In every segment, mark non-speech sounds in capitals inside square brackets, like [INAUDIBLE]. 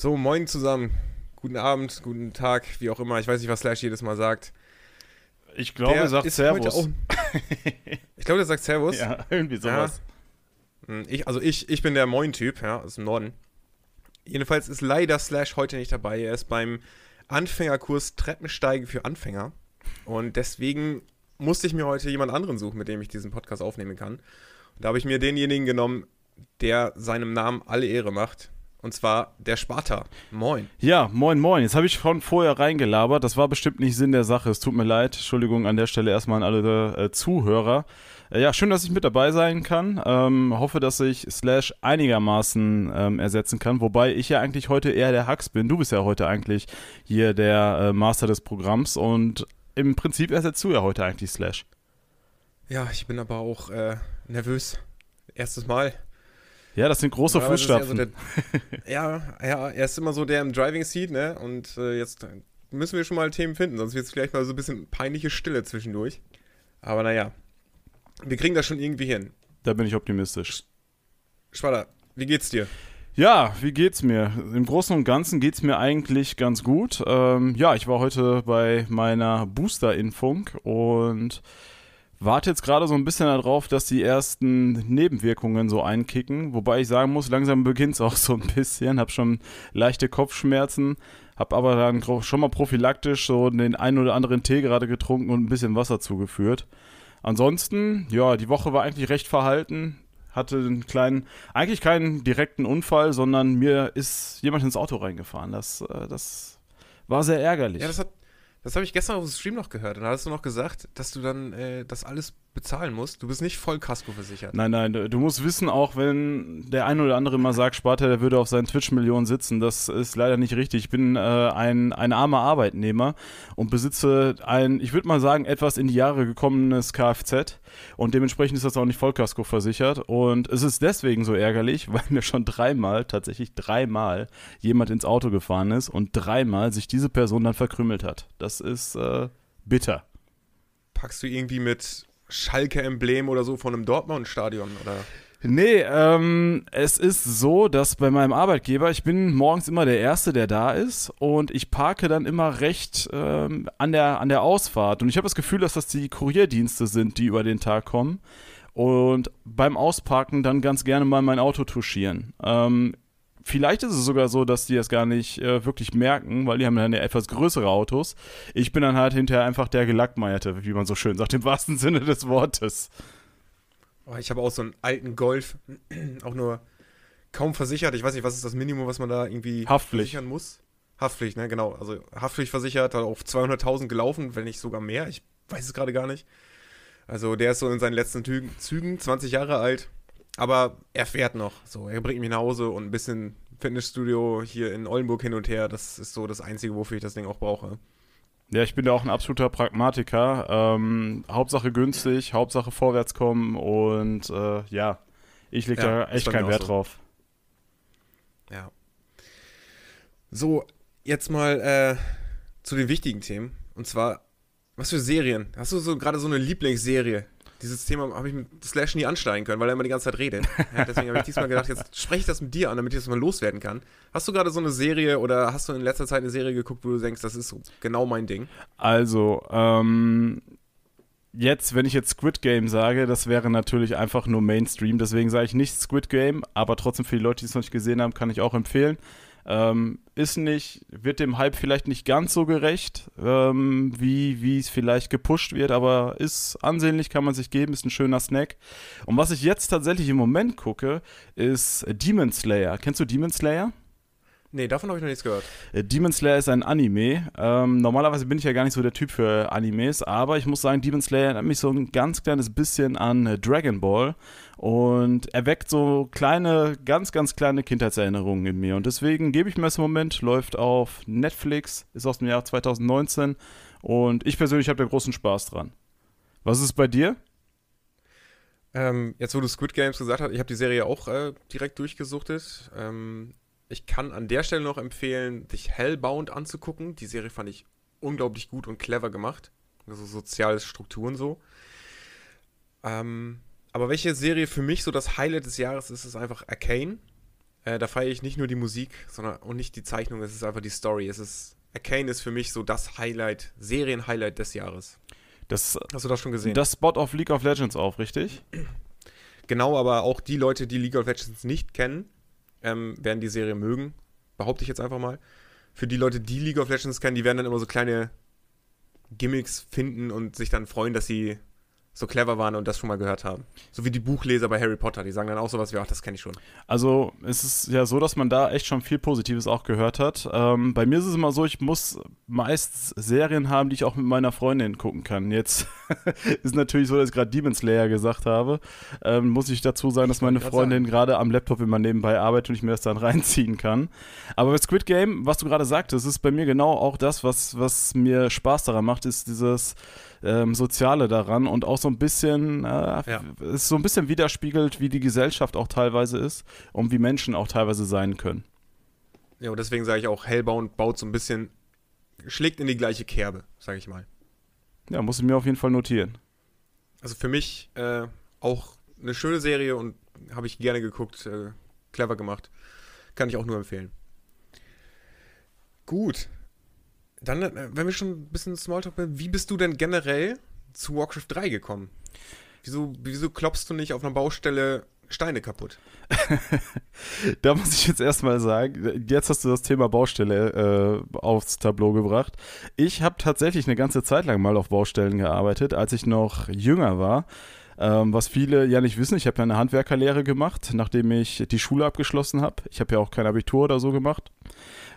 So, moin zusammen. Guten Abend, guten Tag, wie auch immer. Ich weiß nicht, was Slash jedes Mal sagt. Ich glaube, er sagt Servus. [LAUGHS] Ich glaube, er sagt Servus. Ja, irgendwie sowas. Ja. Hm, ich, also ich, ich bin der Moin-Typ, ja, aus dem Norden. Jedenfalls ist leider Slash heute nicht dabei. Er ist beim Anfängerkurs Treppensteigen für Anfänger. Und deswegen musste ich mir heute jemand anderen suchen, mit dem ich diesen Podcast aufnehmen kann. Und da habe ich mir denjenigen genommen, der seinem Namen alle Ehre macht. Und zwar der Sparta. Moin. Ja, moin, moin. Jetzt habe ich von vorher reingelabert. Das war bestimmt nicht Sinn der Sache. Es tut mir leid. Entschuldigung an der Stelle erstmal an alle äh, Zuhörer. Äh, ja, schön, dass ich mit dabei sein kann. Ähm, hoffe, dass ich Slash einigermaßen ähm, ersetzen kann. Wobei ich ja eigentlich heute eher der Hux bin. Du bist ja heute eigentlich hier der äh, Master des Programms. Und im Prinzip ersetzt du ja heute eigentlich Slash. Ja, ich bin aber auch äh, nervös. Erstes Mal. Ja, das sind große Fußstapfen. So der, ja, ja, er ist immer so der im Driving Seat, ne? Und äh, jetzt müssen wir schon mal Themen finden, sonst wird es vielleicht mal so ein bisschen peinliche Stille zwischendurch. Aber naja, wir kriegen das schon irgendwie hin. Da bin ich optimistisch. Schwader, wie geht's dir? Ja, wie geht's mir? Im Großen und Ganzen geht's mir eigentlich ganz gut. Ähm, ja, ich war heute bei meiner Booster-Impfung und warte jetzt gerade so ein bisschen darauf, dass die ersten Nebenwirkungen so einkicken. Wobei ich sagen muss, langsam beginnt es auch so ein bisschen. Hab schon leichte Kopfschmerzen, hab aber dann schon mal prophylaktisch so den einen oder anderen Tee gerade getrunken und ein bisschen Wasser zugeführt. Ansonsten, ja, die Woche war eigentlich recht verhalten. Hatte einen kleinen, eigentlich keinen direkten Unfall, sondern mir ist jemand ins Auto reingefahren. Das, äh, das war sehr ärgerlich. Ja, das hat, das habe ich gestern auf dem Stream noch gehört. Und da hast du noch gesagt, dass du dann äh, das alles bezahlen musst. Du bist nicht voll Kasko versichert. Nein, nein, du musst wissen, auch wenn der eine oder andere mal sagt, Sparta, der würde auf seinen Twitch-Millionen sitzen, das ist leider nicht richtig. Ich bin äh, ein, ein armer Arbeitnehmer und besitze ein, ich würde mal sagen, etwas in die Jahre gekommenes Kfz und dementsprechend ist das auch nicht Vollkasko versichert und es ist deswegen so ärgerlich, weil mir schon dreimal, tatsächlich dreimal jemand ins Auto gefahren ist und dreimal sich diese Person dann verkrümmelt hat. Das ist äh, bitter. Packst du irgendwie mit Schalke-Emblem oder so von einem Dortmund-Stadion, oder? Nee, ähm, es ist so, dass bei meinem Arbeitgeber, ich bin morgens immer der Erste, der da ist und ich parke dann immer recht ähm, an, der, an der Ausfahrt. Und ich habe das Gefühl, dass das die Kurierdienste sind, die über den Tag kommen und beim Ausparken dann ganz gerne mal mein Auto touchieren. Ähm, Vielleicht ist es sogar so, dass die das gar nicht äh, wirklich merken, weil die haben dann ja etwas größere Autos. Ich bin dann halt hinterher einfach der Gelackmeierte, wie man so schön sagt, im wahrsten Sinne des Wortes. Oh, ich habe auch so einen alten Golf, [CLEARS THROAT] auch nur kaum versichert. Ich weiß nicht, was ist das Minimum, was man da irgendwie Haftpflicht. versichern muss? Haftpflicht, ne, genau. Also Haftpflicht versichert, hat auf 200.000 gelaufen, wenn nicht sogar mehr. Ich weiß es gerade gar nicht. Also der ist so in seinen letzten Zügen, 20 Jahre alt. Aber er fährt noch. So, er bringt mich nach Hause und ein bisschen Fitnessstudio hier in Oldenburg hin und her. Das ist so das Einzige, wofür ich das Ding auch brauche. Ja, ich bin ja auch ein absoluter Pragmatiker. Ähm, Hauptsache günstig, Hauptsache vorwärts kommen und äh, ja, ich lege ja, da echt keinen Wert so. drauf. Ja. So, jetzt mal äh, zu den wichtigen Themen. Und zwar, was für Serien? Hast du so gerade so eine Lieblingsserie, dieses Thema habe ich mit Slash nie ansteigen können, weil er immer die ganze Zeit redet. [LAUGHS] Ja, deswegen habe ich diesmal gedacht, jetzt spreche ich das mit dir an, damit ich das mal loswerden kann. Hast du gerade so eine Serie oder hast du in letzter Zeit eine Serie geguckt, wo du denkst, das ist genau mein Ding? Also, ähm, jetzt, wenn ich jetzt Squid Game sage, das wäre natürlich einfach nur Mainstream. Deswegen sage ich nicht Squid Game, aber trotzdem für die Leute, die es noch nicht gesehen haben, kann ich auch empfehlen. Ähm, ist nicht, wird dem Hype vielleicht nicht ganz so gerecht, ähm, wie, wie es vielleicht gepusht wird, aber ist ansehnlich, kann man sich geben, ist ein schöner Snack. Und was ich jetzt tatsächlich im Moment gucke, ist Demon Slayer. Kennst du Demon Slayer? Nee, davon habe ich noch nichts gehört. Äh, Demon Slayer ist ein Anime. Ähm, normalerweise bin ich ja gar nicht so der Typ für Animes, aber ich muss sagen, Demon Slayer erinnert mich so ein ganz kleines bisschen an äh, Dragon Ball und erweckt so kleine, ganz, ganz kleine Kindheitserinnerungen in mir. Und deswegen gebe ich mir das im Moment, läuft auf Netflix, ist aus dem Jahr 2019 und ich persönlich habe da großen Spaß dran. Was ist bei dir? Ähm, jetzt, wo du Squid Games gesagt hast, ich habe die Serie auch äh, direkt durchgesuchtet. Ähm, ich kann an der Stelle noch empfehlen, sich Hellbound anzugucken. Die Serie fand ich unglaublich gut und clever gemacht. Also soziale Strukturen so. Ähm, aber welche Serie für mich so das Highlight des Jahres ist, ist einfach Arcane. Äh, da feiere ich nicht nur die Musik, sondern und nicht die Zeichnung, es ist einfach die Story. Es ist, Arcane ist für mich so das Highlight, Serien-Highlight des Jahres. Das, Hast du das schon gesehen? das Spot auf League of Legends auf, richtig? Genau, aber auch die Leute, die League of Legends nicht kennen, ähm, werden die Serie mögen. Behaupte ich jetzt einfach mal. Für die Leute, die League of Legends kennen, die werden dann immer so kleine Gimmicks finden und sich dann freuen, dass sie so clever waren und das schon mal gehört haben. So wie die Buchleser bei Harry Potter, die sagen dann auch sowas wie, ach, das kenne ich schon. Also es ist ja so, dass man da echt schon viel Positives auch gehört hat. Ähm, bei mir ist es immer so, ich muss meist Serien haben, die ich auch mit meiner Freundin gucken kann. Jetzt [LAUGHS] ist natürlich so, dass ich gerade Demon Slayer gesagt habe. Ähm, muss ich dazu sagen, dass meine Freundin gerade am Laptop immer nebenbei arbeitet und ich mir das dann [LAUGHS] reinziehen kann. Aber bei Squid Game, was du gerade sagtest, ist bei mir genau auch das, was, was mir Spaß daran macht, ist dieses ähm, Soziale daran und auch so ein bisschen, äh, Ja. es so ein bisschen widerspiegelt, wie die Gesellschaft auch teilweise ist und wie Menschen auch teilweise sein können. Ja, und deswegen sage ich auch, Hellbound baut so ein bisschen, schlägt in die gleiche Kerbe, sage ich mal. Ja, muss ich mir auf jeden Fall notieren. Also für mich äh, auch eine schöne Serie und habe ich gerne geguckt, äh, clever gemacht. Kann ich auch nur empfehlen. Gut. Dann, äh, wenn wir schon ein bisschen Smalltalk sind, wie bist du denn generell zu Warcraft 3 gekommen? Wieso, wieso klopfst du nicht auf einer Baustelle Steine kaputt? [LAUGHS] Da muss ich jetzt erstmal sagen, jetzt hast du das Thema Baustelle äh, aufs Tableau gebracht. Ich habe tatsächlich eine ganze Zeit lang mal auf Baustellen gearbeitet, als ich noch jünger war. Ähm, was viele ja nicht wissen, ich habe ja eine Handwerkerlehre gemacht, nachdem ich die Schule abgeschlossen habe. Ich habe ja auch kein Abitur oder so gemacht.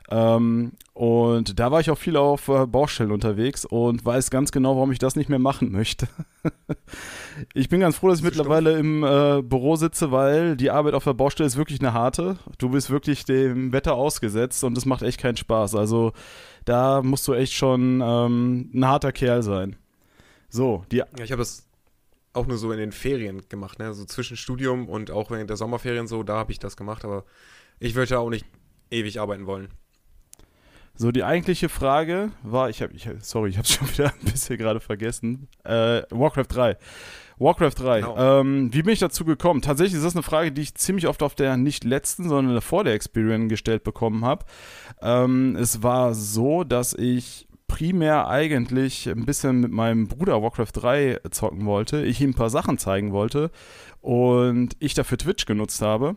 Ähm, und da war ich auch viel auf äh, Baustellen unterwegs und weiß ganz genau, warum ich das nicht mehr machen möchte. [LAUGHS] ich bin ganz froh, dass ich mittlerweile im äh, Büro sitze, weil die Arbeit auf der Baustelle ist wirklich eine harte. Du bist wirklich dem Wetter ausgesetzt und es macht echt keinen Spaß. Also da musst du echt schon ähm, ein harter Kerl sein. So, die Ja, ich habe das auch nur so in den Ferien gemacht, ne? So zwischen Studium und auch während der Sommerferien so, da habe ich das gemacht, aber ich würde ja auch nicht ewig arbeiten wollen. So, die eigentliche Frage war, ich habe, ich, sorry, ich habe [LAUGHS] schon wieder ein bisschen gerade vergessen. Äh, Warcraft 3. Warcraft 3. Genau. Ähm, wie bin ich dazu gekommen? Tatsächlich ist das eine Frage, die ich ziemlich oft auf der nicht letzten, sondern vor der Experience gestellt bekommen habe. Ähm, es war so, dass ich primär eigentlich ein bisschen mit meinem Bruder Warcraft 3 zocken wollte, ich ihm ein paar Sachen zeigen wollte und ich dafür Twitch genutzt habe.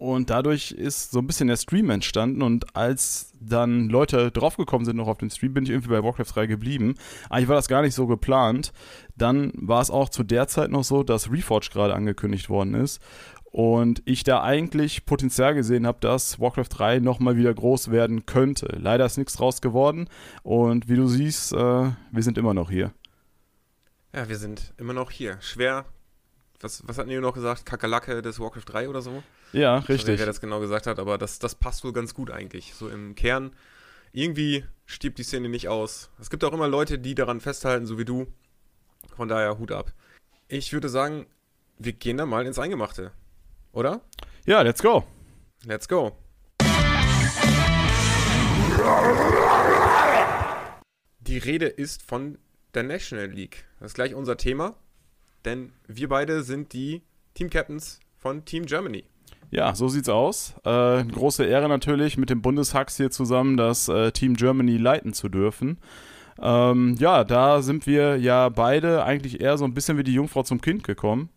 Und dadurch ist so ein bisschen der Stream entstanden und als dann Leute draufgekommen sind noch auf den Stream, bin ich irgendwie bei Warcraft 3 geblieben. Eigentlich war das gar nicht so geplant. Dann war es auch zu der Zeit noch so, dass Reforged gerade angekündigt worden ist und ich da eigentlich Potenzial gesehen habe, dass Warcraft 3 nochmal wieder groß werden könnte. Leider ist nichts draus geworden und wie du siehst, äh, wir sind immer noch hier. Ja, wir sind immer noch hier. Schwer. Was, was hat Neo noch gesagt? Kakerlake des Warcraft 3 oder so? Ja, Ich weiß nicht, richtig. wer das genau gesagt hat, aber das, das passt wohl ganz gut eigentlich. So im Kern. Irgendwie stirbt die Szene nicht aus. Es gibt auch immer Leute, die daran festhalten, so wie du. Von daher Hut ab. Ich würde sagen, wir gehen da mal ins Eingemachte. Oder? Ja, let's go. Let's go. Die Rede ist von der National League. Das ist gleich unser Thema, denn wir beide sind die Team Captains von Team Germany. Ja, so sieht's aus. Äh, große Ehre natürlich, mit dem Bundeshacks hier zusammen das äh, Team Germany leiten zu dürfen. Ähm, ja, da sind wir ja beide eigentlich eher so ein bisschen wie die Jungfrau zum Kind gekommen.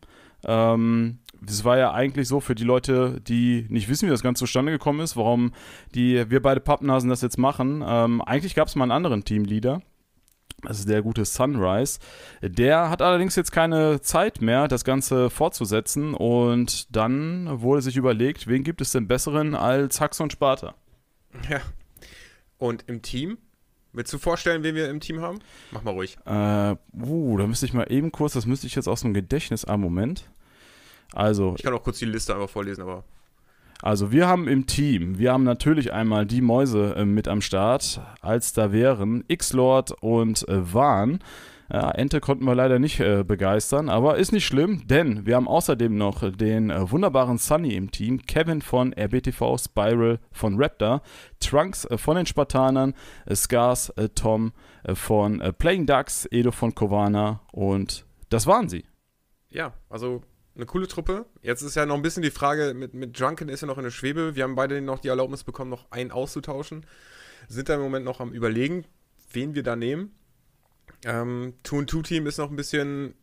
Ähm, das war ja eigentlich so für die Leute, die nicht wissen, wie das Ganze zustande gekommen ist, warum die, wir beide Pappnasen das jetzt machen. Ähm, eigentlich gab es mal einen anderen Teamleader. Das ist der gute Sunrise. Der hat allerdings jetzt keine Zeit mehr, das Ganze fortzusetzen. Und dann wurde sich überlegt, wen gibt es denn besseren als Hax und Sparta? Ja. Und im Team? Willst du vorstellen, wen wir im Team haben? Mach mal ruhig. Äh, uh, da müsste ich mal eben kurz, das müsste ich jetzt aus dem Gedächtnis. Ah, Moment. Also, Ich kann auch kurz die Liste einfach vorlesen, aber Also wir haben im Team, wir haben natürlich einmal die Mäuse äh, mit am Start, als da wären X-Lord und äh. Ja, Ente konnten wir leider nicht äh, begeistern, aber ist nicht schlimm, denn wir haben außerdem noch den äh, wunderbaren Sunny im Team, Kevin von RBTV, Spiral von Raptor, Trunks äh, von den Spartanern, äh, Scars, äh, Tom äh, von Playing Ducks, Edo von Kovana und das waren sie. ja, also eine coole Truppe. Jetzt ist ja noch ein bisschen die Frage, mit, mit Drunken ist ja noch in der Schwebe. Wir haben beide noch die Erlaubnis bekommen, noch einen auszutauschen. Sind da im Moment noch am Überlegen, wen wir da nehmen. Ähm, Two-Two-Team ist noch ein bisschen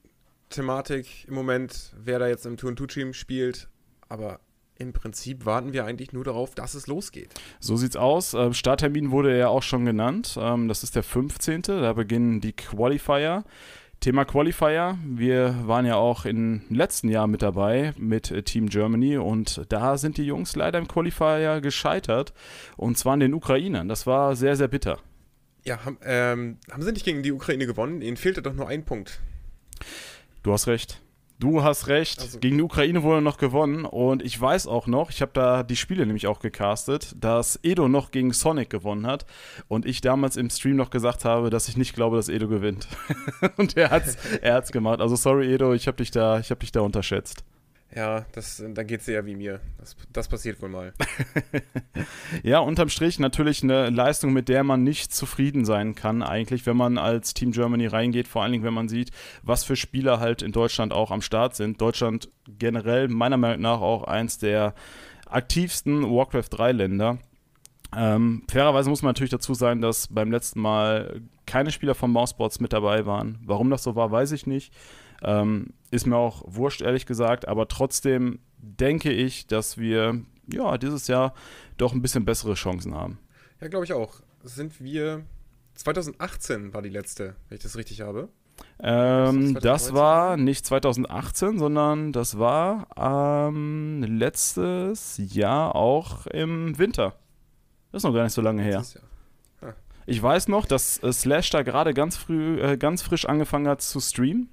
Thematik im Moment, wer da jetzt im Two-Two-Team spielt. Aber im Prinzip warten wir eigentlich nur darauf, dass es losgeht. So sieht's aus. Ähm, Starttermin wurde ja auch schon genannt. Ähm, das ist der 15. Da beginnen die Qualifier. Thema Qualifier. Wir waren ja auch im letzten Jahr mit dabei mit äh, Team Germany und da sind die Jungs leider im Qualifier gescheitert und zwar an den Ukrainern. Das war sehr, sehr bitter. Ja, haben, ähm, haben sie nicht gegen die Ukraine gewonnen? Ihnen fehlte doch nur ein Punkt. Du hast recht. Du hast recht. Also, Gegen die Ukraine wurde noch gewonnen und ich weiß auch noch, ich habe da die Spiele nämlich auch gecastet, dass Edo noch gegen Sonic gewonnen hat und ich damals im Stream noch gesagt habe, dass ich nicht glaube, dass Edo gewinnt. [LAUGHS] und er hat's, er hat's gemacht. Also sorry Edo, ich habe dich da, ich habe dich da unterschätzt. Ja, das, dann geht es eher wie mir. Das, das passiert wohl mal. [LAUGHS] ja, unterm Strich natürlich eine Leistung, mit der man nicht zufrieden sein kann, eigentlich, wenn man als Team Germany reingeht. Vor allen Dingen, wenn man sieht, was für Spieler halt in Deutschland auch am Start sind. Deutschland generell meiner Meinung nach auch eins der aktivsten Warcraft 3 Länder. Ähm, fairerweise muss man natürlich dazu sagen, dass beim letzten Mal keine Spieler von Mouseboards mit dabei waren. Warum das so war, weiß ich nicht. Ähm, ist mir auch wurscht, ehrlich gesagt, aber trotzdem denke ich, dass wir ja dieses Jahr doch ein bisschen bessere Chancen haben. Ja, glaube ich auch. Sind wir 2018 war die letzte, wenn ich das richtig habe. Ähm, das, war nicht 2018, sondern das war ähm, letztes Jahr auch im Winter. Das ist noch gar nicht so lange her. Ich weiß noch, dass Slash da gerade ganz früh, äh, ganz frisch angefangen hat zu streamen.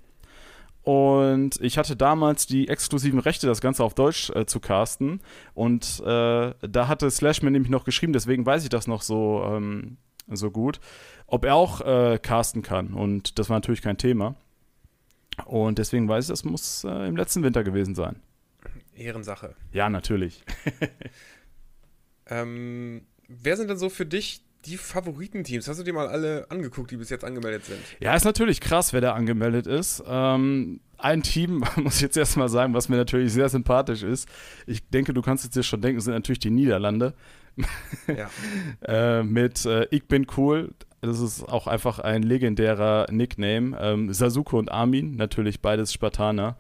Und ich hatte damals die exklusiven Rechte, das Ganze auf Deutsch äh, zu casten. Und äh, da hatte Slash mir nämlich noch geschrieben, deswegen weiß ich das noch so, ähm, so gut, ob er auch äh, casten kann. Und das war natürlich kein Thema. Und deswegen weiß ich, das muss äh, im letzten Winter gewesen sein. Ehrensache. Ja, natürlich. [LAUGHS] ähm, wer sind denn so für dich die Favoritenteams, hast du dir mal alle angeguckt, die bis jetzt angemeldet sind? Ja, ist natürlich krass, wer da angemeldet ist. Ähm, ein Team, [LAUGHS] muss ich jetzt erstmal sagen, was mir natürlich sehr sympathisch ist. Ich denke, du kannst es dir schon denken, sind natürlich die Niederlande. Ja. [LAUGHS] äh, mit äh, Ich bin cool. Das ist auch einfach ein legendärer Nickname. Ähm, Sasuke und Armin, natürlich beides Spartaner.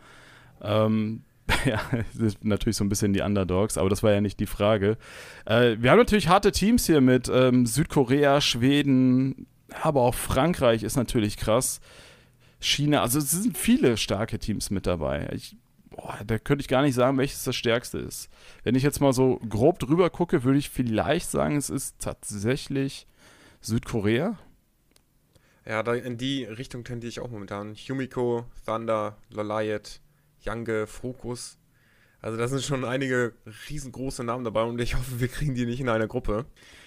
Ähm, [LAUGHS] ja, sind natürlich so ein bisschen die Underdogs, aber das war ja nicht die Frage. Äh, wir haben natürlich harte Teams hier mit ähm, Südkorea, Schweden, aber auch Frankreich ist natürlich krass. China, also es sind viele starke Teams mit dabei. Ich, boah, da könnte ich gar nicht sagen, welches das stärkste ist. Wenn ich jetzt mal so grob drüber gucke, würde ich vielleicht sagen, es ist tatsächlich Südkorea. Ja, in die Richtung tendiere ich auch momentan. Yumiko, Thunder, Lolliot, Jange, Fokus. Also da sind schon einige riesengroße Namen dabei und ich hoffe, wir kriegen die nicht in einer Gruppe.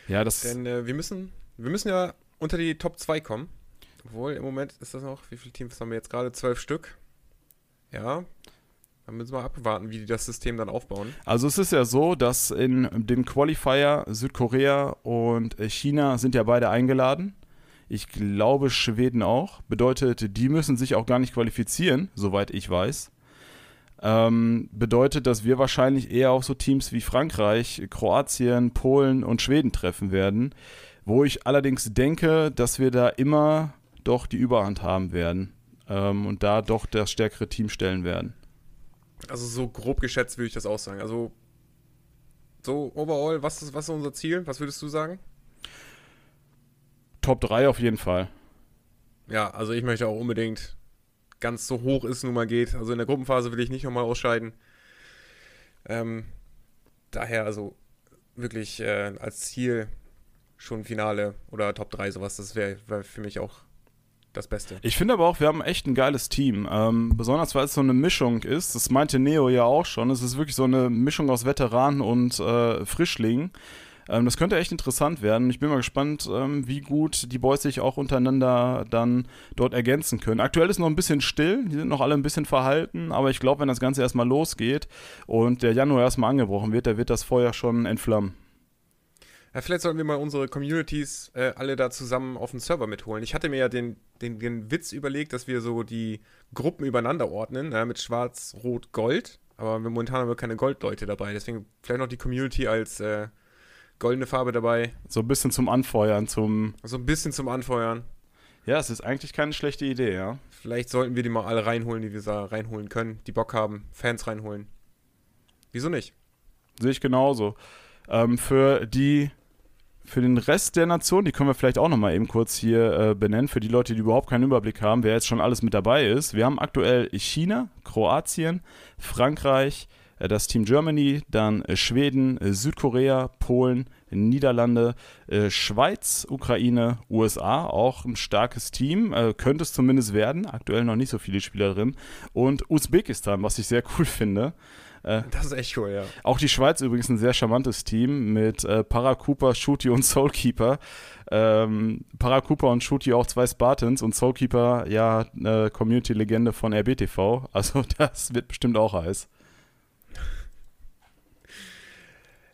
Ja, das. Denn äh, wir müssen, wir müssen ja unter die Top 2 kommen. Obwohl, im Moment ist das noch, wie viele Teams haben wir jetzt gerade? Zwölf Stück. Ja. Dann müssen wir abwarten, wie die das System dann aufbauen. Also es ist ja so, dass in dem Qualifier Südkorea und China sind ja beide eingeladen. Ich glaube Schweden auch. Bedeutet, die müssen sich auch gar nicht qualifizieren, soweit ich weiß. Ähm, bedeutet, dass wir wahrscheinlich eher auf so Teams wie Frankreich, Kroatien, Polen und Schweden treffen werden. Wo ich allerdings denke, dass wir da immer doch die Überhand haben werden ähm, und da doch das stärkere Team stellen werden. Also so grob geschätzt würde ich das auch sagen. Also so overall, was ist, was ist unser Ziel? Was würdest du sagen? Top 3 auf jeden Fall. Ja, also ich möchte auch unbedingt ganz so hoch es nun mal geht. Also in der Gruppenphase will ich nicht nochmal ausscheiden. Ähm, daher also wirklich äh, als Ziel schon Finale oder Top 3 sowas, das wäre wär für mich auch das Beste. Ich finde aber auch, wir haben echt ein geiles Team. Ähm, besonders weil es so eine Mischung ist. Das meinte Neo ja auch schon. Es ist wirklich so eine Mischung aus Veteranen und äh, Frischlingen. Ähm, das könnte echt interessant werden. Ich bin mal gespannt, ähm, wie gut die Boys sich auch untereinander dann dort ergänzen können. Aktuell ist noch ein bisschen still, die sind noch alle ein bisschen verhalten, aber ich glaube, wenn das Ganze erstmal losgeht und der Januar erstmal angebrochen wird, da wird das Feuer schon entflammen. Ja, vielleicht sollten wir mal unsere Communities äh, alle da zusammen auf den Server mitholen. Ich hatte mir ja den, den, den Witz überlegt, dass wir so die Gruppen übereinander ordnen, ja, mit Schwarz, Rot, Gold. Aber momentan haben wir keine Goldleute dabei. Deswegen vielleicht noch die Community als äh, goldene Farbe dabei. So ein bisschen zum Anfeuern, zum. So ein bisschen zum Anfeuern. Ja, es ist eigentlich keine schlechte Idee, ja. Vielleicht sollten wir die mal alle reinholen, die wir da reinholen können, die Bock haben, Fans reinholen. Wieso nicht? Sehe ich genauso. Ähm, für die für den Rest der Nation, die können wir vielleicht auch nochmal eben kurz hier äh, benennen, für die Leute, die überhaupt keinen Überblick haben, wer jetzt schon alles mit dabei ist. Wir haben aktuell China, Kroatien, Frankreich, das Team Germany, dann äh, Schweden, äh, Südkorea, Polen, Niederlande, äh, Schweiz, Ukraine, USA, auch ein starkes Team, äh, könnte es zumindest werden, aktuell noch nicht so viele Spieler drin, und Usbekistan, was ich sehr cool finde. Äh, das ist echt cool, ja. Auch die Schweiz übrigens ein sehr charmantes Team mit äh, Paracooper, Shooty und Soulkeeper. Ähm, Paracooper und Shooty auch zwei Spartans und Soulkeeper, ja, eine Community-Legende von RBTV. Also [LAUGHS] das wird bestimmt auch heiß.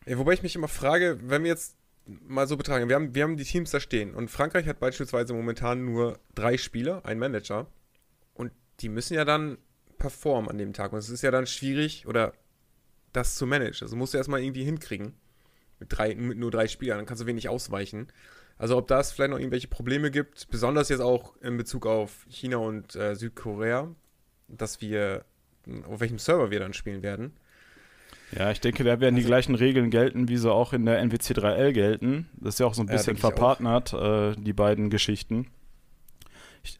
Wobei ich mich immer frage, wenn wir jetzt mal so betragen, wir haben, wir haben die Teams da stehen und Frankreich hat beispielsweise momentan nur drei Spieler, einen Manager und die müssen ja dann performen an dem Tag. Und es ist ja dann schwierig, oder das zu managen. Also musst du erstmal irgendwie hinkriegen. Mit, drei, mit nur drei Spielern, dann kannst du wenig ausweichen. Also ob das vielleicht noch irgendwelche Probleme gibt, besonders jetzt auch in Bezug auf China und äh, Südkorea, dass wir, auf welchem Server wir dann spielen werden. Ja, ich denke, da werden also, die gleichen Regeln gelten, wie sie auch in der NWC 3L gelten. Das ist ja auch so ein bisschen ja, verpartnert, äh, die beiden Geschichten.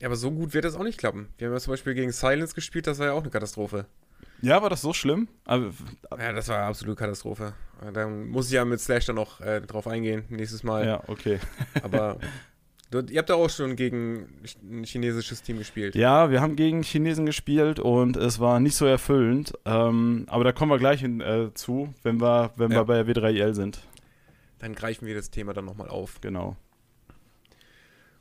Ja, aber so gut wird das auch nicht klappen. Wir haben ja zum Beispiel gegen Silence gespielt, das war ja auch eine Katastrophe. Ja, war das so schlimm? Aber, ja, das war eine absolute Katastrophe. Dann muss ich ja mit Slash dann noch äh, drauf eingehen, nächstes Mal. Ja, okay. aber [LAUGHS] du, ihr habt ja auch schon gegen ein chinesisches Team gespielt. Ja, wir haben gegen Chinesen gespielt und es war nicht so erfüllend. Ähm, aber da kommen wir gleich hin, äh, zu, wenn wir, wenn ja. wir bei W3IL sind. Dann greifen wir das Thema dann nochmal auf. Genau.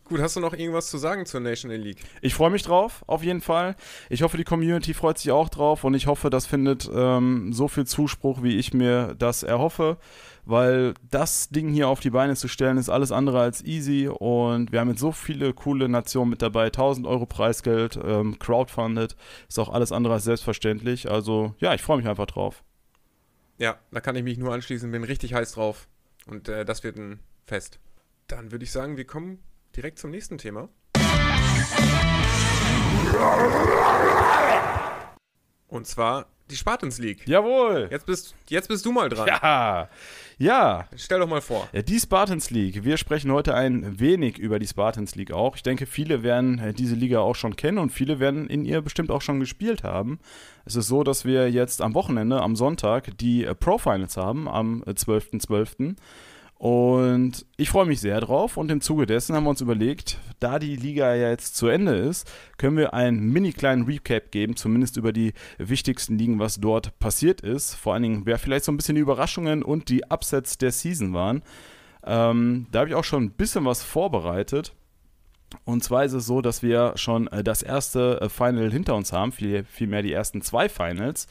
Gut, hast du noch irgendwas zu sagen zur National League? Ich freue mich drauf, auf jeden Fall. Ich hoffe, die Community freut sich auch drauf und ich hoffe, das findet ähm, so viel Zuspruch, wie ich mir das erhoffe, weil das Ding hier auf die Beine zu stellen, ist alles andere als easy und wir haben jetzt so viele coole Nationen mit dabei. 1000 Euro Preisgeld, ähm, crowdfunded, ist auch alles andere als selbstverständlich. Also ja, ich freue mich einfach drauf. Ja, da kann ich mich nur anschließen, bin richtig heiß drauf und äh, das wird ein Fest. Dann würde ich sagen, wir kommen direkt zum nächsten Thema. Und zwar die Spartans League. Jawohl. Jetzt bist, jetzt bist du mal dran. Ja. Ja. Stell doch mal vor. Die Spartans League. Wir sprechen heute ein wenig über die Spartans League auch. Ich denke, viele werden äh, diese Liga auch schon kennen und viele werden in ihr bestimmt auch schon gespielt haben. Es ist so, dass wir jetzt am Wochenende, am Sonntag, die äh, Pro Finals haben, am 12.12. .12. Und ich freue mich sehr drauf und im Zuge dessen haben wir uns überlegt, da die Liga ja jetzt zu Ende ist, können wir einen mini kleinen Recap geben, zumindest über die wichtigsten Ligen, was dort passiert ist. Vor allen Dingen, wer vielleicht so ein bisschen die Überraschungen und die Upsets der Season waren. Ähm, da habe ich auch schon ein bisschen was vorbereitet. Und zwar ist es so, dass wir schon äh, das erste äh, Final hinter uns haben, vielmehr die ersten zwei Finals.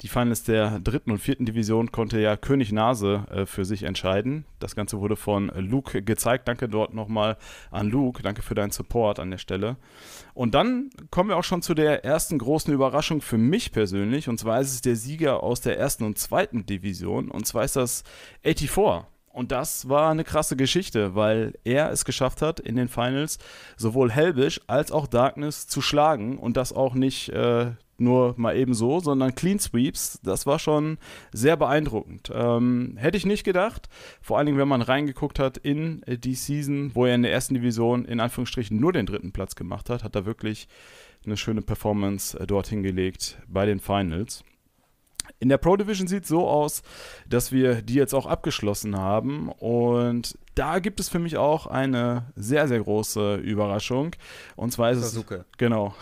Die Finals der dritten und vierten Division konnte ja König Nase äh, für sich entscheiden. Das Ganze wurde von Luke gezeigt. Danke dort nochmal an Luke. Danke für deinen Support an der Stelle. Und dann kommen wir auch schon zu der ersten großen Überraschung für mich persönlich. Und zwar ist es der Sieger aus der ersten und zweiten Division. Und zwar ist das 84. Und das war eine krasse Geschichte, weil er es geschafft hat, in den Finals sowohl Helbish als auch Darkness zu schlagen und das auch nicht äh, nur mal eben so, sondern Clean Sweeps. Das war schon sehr beeindruckend. Ähm, hätte ich nicht gedacht. Vor allen Dingen, wenn man reingeguckt hat in die Season, wo er in der ersten Division in Anführungsstrichen nur den dritten Platz gemacht hat, hat er wirklich eine schöne Performance äh, dort hingelegt bei den Finals. In der Pro Division sieht es so aus, dass wir die jetzt auch abgeschlossen haben und da gibt es für mich auch eine sehr, sehr große Überraschung. Und zwar ist Sasuke. es. Genau.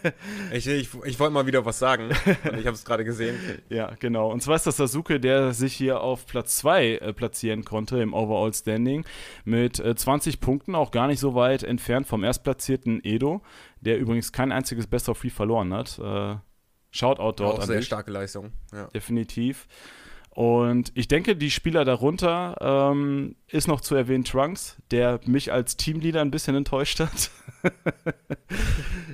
[LAUGHS] ich ich, ich wollte mal wieder was sagen. [LAUGHS] ich habe es gerade gesehen. Ja, genau. Und zwar ist das Sasuke, der sich hier auf Platz 2 äh, platzieren konnte im Overall Standing mit äh, 20 Punkten, auch gar nicht so weit entfernt vom erstplatzierten Edo, der übrigens kein einziges Best of Free verloren hat. Äh, Shoutout dort. Auch sehr starke Leistung. Ja. Definitiv. Und ich denke, die Spieler darunter ähm, ist noch zu erwähnen Trunks, der mich als Teamleader ein bisschen enttäuscht hat. [LAUGHS]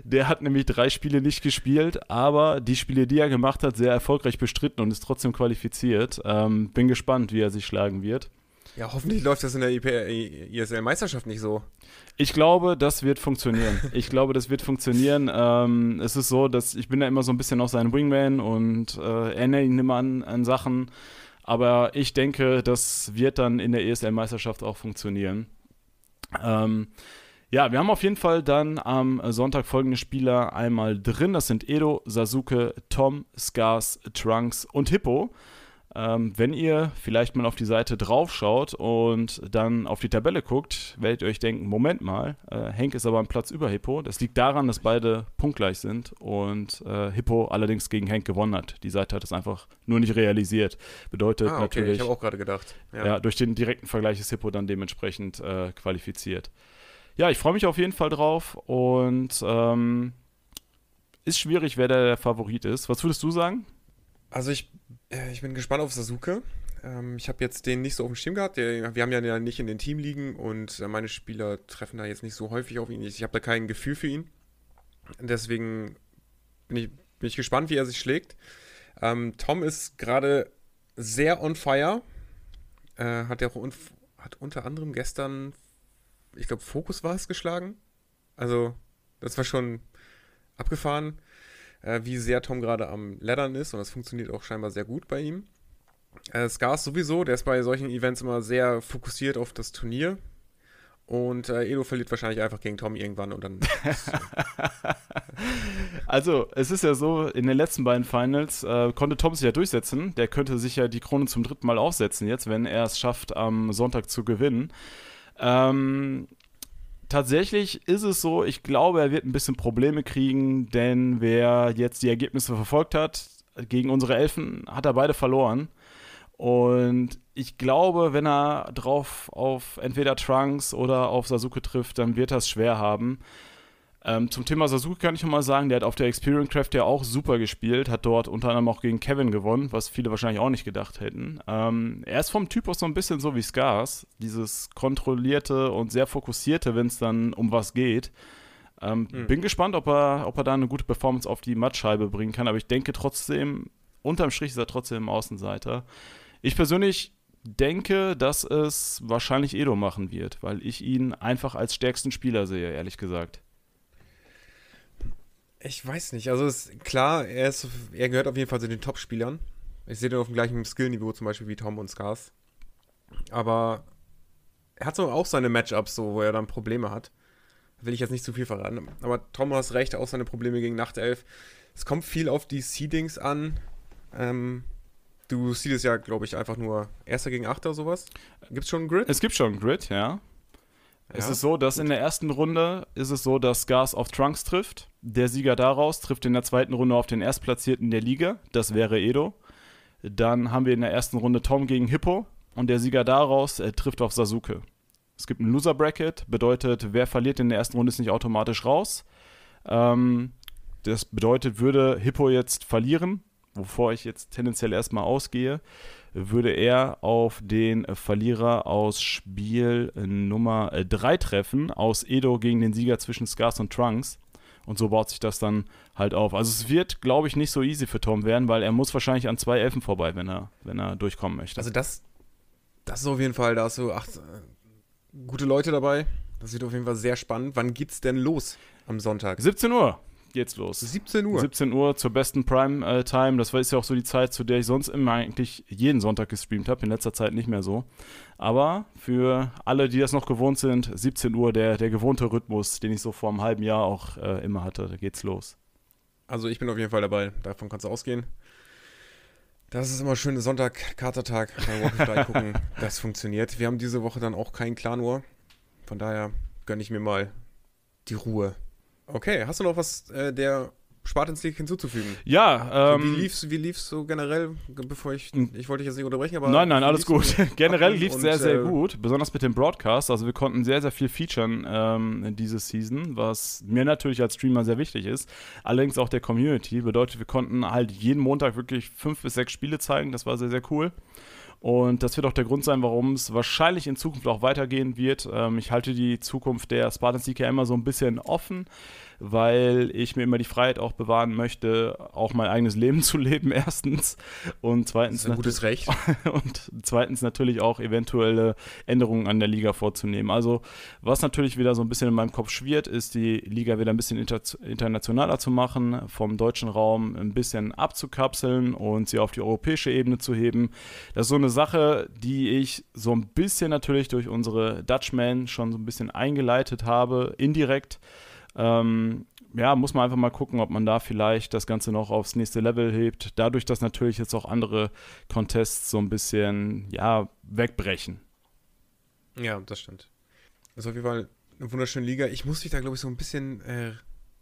der hat nämlich drei Spiele nicht gespielt, aber die Spiele, die er gemacht hat, sehr erfolgreich bestritten und ist trotzdem qualifiziert. Ähm, bin gespannt, wie er sich schlagen wird. Ja, hoffentlich läuft das in der ISL-Meisterschaft nicht so. Ich glaube, das wird funktionieren. [LAUGHS] Ich glaube, das wird funktionieren. Ähm, es ist so, dass ich bin ja immer so ein bisschen auch sein Wingman und äh, erinnere ihn immer an, an Sachen. Aber ich denke, das wird dann in der ESL-Meisterschaft auch funktionieren. Ähm, ja, wir haben auf jeden Fall dann am Sonntag folgende Spieler einmal drin. Das sind Edo, Sasuke, Tom, Scars, Trunks und Hippo. Ähm, wenn ihr vielleicht mal auf die Seite draufschaut und dann auf die Tabelle guckt, werdet ihr euch denken, Moment mal, äh, Henk ist aber am Platz über Hippo. Das liegt daran, dass beide punktgleich sind und äh, Hippo allerdings gegen Henk gewonnen hat. Die Seite hat es einfach nur nicht realisiert. Bedeutet ah, okay. natürlich. Ich habe auch gerade gedacht. Ja. ja. durch den direkten Vergleich ist Hippo dann dementsprechend äh, qualifiziert. Ja, ich freue mich auf jeden Fall drauf und ähm, ist schwierig, wer der Favorit ist. Was würdest du sagen? Also ich, ich bin gespannt auf Sasuke. Ähm, ich habe jetzt den nicht so auf dem Schirm gehabt. Wir haben ja nicht in den Team liegen und äh, meine Spieler treffen da jetzt nicht so häufig auf ihn. Ich, ich habe da kein Gefühl für ihn. Deswegen bin ich, bin ich gespannt, wie er sich schlägt. Ähm, Tom ist gerade sehr on fire. Äh, hat ja auch hat unter anderem gestern, ich glaube, Fokus war es geschlagen. Also, das war schon abgefahren äh, wie sehr Tom gerade am Leddern ist und das funktioniert auch scheinbar sehr gut bei ihm. Äh, Scars sowieso, der ist bei solchen Events immer sehr fokussiert auf das Turnier. Und äh, Edo verliert wahrscheinlich einfach gegen Tom irgendwann und dann. [LAUGHS] also, es ist ja so, in den letzten beiden Finals äh, konnte Tom sich ja durchsetzen. Der könnte sich ja die Krone zum dritten Mal aufsetzen jetzt, wenn er es schafft, am Sonntag zu gewinnen. Ähm, tatsächlich ist es so, ich glaube, er wird ein bisschen Probleme kriegen, denn wer jetzt die Ergebnisse verfolgt hat, gegen unsere Elfen hat er beide verloren. Und ich glaube, wenn er drauf auf entweder Trunks oder auf Sasuke trifft, dann wird er es schwer haben. Ähm, zum Thema Sasuke kann ich noch mal sagen, der hat auf der Experience Craft ja auch super gespielt, hat dort unter anderem auch gegen Kevin gewonnen, was viele wahrscheinlich auch nicht gedacht hätten. Ähm, er ist vom Typ auch so ein bisschen so wie Scars, dieses kontrollierte und sehr fokussierte, wenn es dann um was geht. Ähm, hm. Bin gespannt, ob er, ob er da eine gute Performance auf die Mattscheibe bringen kann, aber ich denke trotzdem, unterm Strich ist er trotzdem Außenseiter. Ich persönlich denke, dass es wahrscheinlich Edo machen wird, weil ich ihn einfach als stärksten Spieler sehe, ehrlich gesagt. Ich weiß nicht. Also ist klar, er, ist, er gehört auf jeden Fall zu den Top-Spielern. Ich sehe den auf dem gleichen Skillniveau zum Beispiel wie Tom und Scars. Aber er hat so auch seine Matchups, so, wo er dann Probleme hat. Da will ich jetzt nicht zu viel verraten. Aber Tom hat recht, auch seine Probleme gegen Nachtelf. Es kommt viel auf die Seedings an. Ähm, du siehst es ja, glaube ich, einfach nur Erster gegen Achter, sowas. Gibt es schon einen Grid? Es gibt schon einen Grid, ja. Ja. Es ist so, dass in der ersten Runde ist es so, dass Gas auf Trunks trifft. Der Sieger daraus trifft in der zweiten Runde auf den Erstplatzierten der Liga. Das wäre Edo. Dann haben wir in der ersten Runde Tom gegen Hippo. Und der Sieger daraus äh, trifft auf Sasuke. Es gibt ein Loser Bracket, bedeutet, wer verliert in der ersten Runde ist nicht automatisch raus. Ähm, das bedeutet, würde Hippo jetzt verlieren, wovor ich jetzt tendenziell erstmal ausgehe, würde er auf den Verlierer aus Spiel Nummer 3 treffen, aus Edo gegen den Sieger zwischen Scars und Trunks. Und so baut sich das dann halt auf. Also es wird, glaube ich, nicht so easy für Tom werden, weil er muss wahrscheinlich an zwei Elfen vorbei, wenn er, wenn er durchkommen möchte. Also das, das ist auf jeden Fall, da hast du acht äh, gute Leute dabei. Das wird auf jeden Fall sehr spannend. Wann geht's denn los am Sonntag? 17 Uhr geht's los. 17 Uhr. 17 Uhr zur besten Prime-Time. Das war ist ja auch so die Zeit, zu der ich sonst immer eigentlich jeden Sonntag gestreamt habe. In letzter Zeit nicht mehr so. Aber für alle, die das noch gewohnt sind, 17 Uhr der, der gewohnte Rhythmus, den ich so vor einem halben Jahr auch äh, immer hatte. Da geht's los. Also ich bin auf jeden Fall dabei. Davon kannst du ausgehen. Das ist immer schön, Sonntag, Katertag, bei [LAUGHS] gucken. Das funktioniert. Wir haben diese Woche dann auch keinen Clan War. Von daher gönne ich mir mal die Ruhe. Okay, hast du noch was äh, der Spartans League hinzuzufügen? Ja, ähm, wie lief's, wie lief's so generell, bevor ich, ich wollte dich jetzt nicht unterbrechen, aber. Nein, nein, alles gut. [LAUGHS] generell [LAUGHS] lief es sehr, sehr äh, gut, besonders mit dem Broadcast. Also wir konnten sehr, sehr viel featuren ähm, in diese Season, was mir natürlich als Streamer sehr wichtig ist. Allerdings auch der Community. Bedeutet, wir konnten halt jeden Montag wirklich fünf bis sechs Spiele zeigen. Das war sehr, sehr cool. Und das wird auch der Grund sein, warum es wahrscheinlich in Zukunft auch weitergehen wird. Ähm, ich halte die Zukunft der Spartans ja immer so ein bisschen offen weil ich mir immer die Freiheit auch bewahren möchte, auch mein eigenes Leben zu leben, [LAUGHS] erstens. Und zweitens. Das ist ein gutes Recht. [LAUGHS] Und zweitens natürlich auch eventuelle Änderungen an der Liga vorzunehmen. Also, was natürlich wieder so ein bisschen in meinem Kopf schwirrt, ist, die Liga wieder ein bisschen inter internationaler zu machen, vom deutschen Raum ein bisschen abzukapseln und sie auf die europäische Ebene zu heben. Das ist so eine Sache, die ich so ein bisschen natürlich durch unsere Dutchmen schon so ein bisschen eingeleitet habe, indirekt. Ähm, ja, muss man einfach mal gucken, ob man da vielleicht das Ganze noch aufs nächste Level hebt. Dadurch, dass natürlich jetzt auch andere Contests so ein bisschen, ja, wegbrechen. Ja, das stimmt. Ist auf jeden Fall eine wunderschöne Liga. Ich muss mich da, glaube ich, so ein bisschen äh,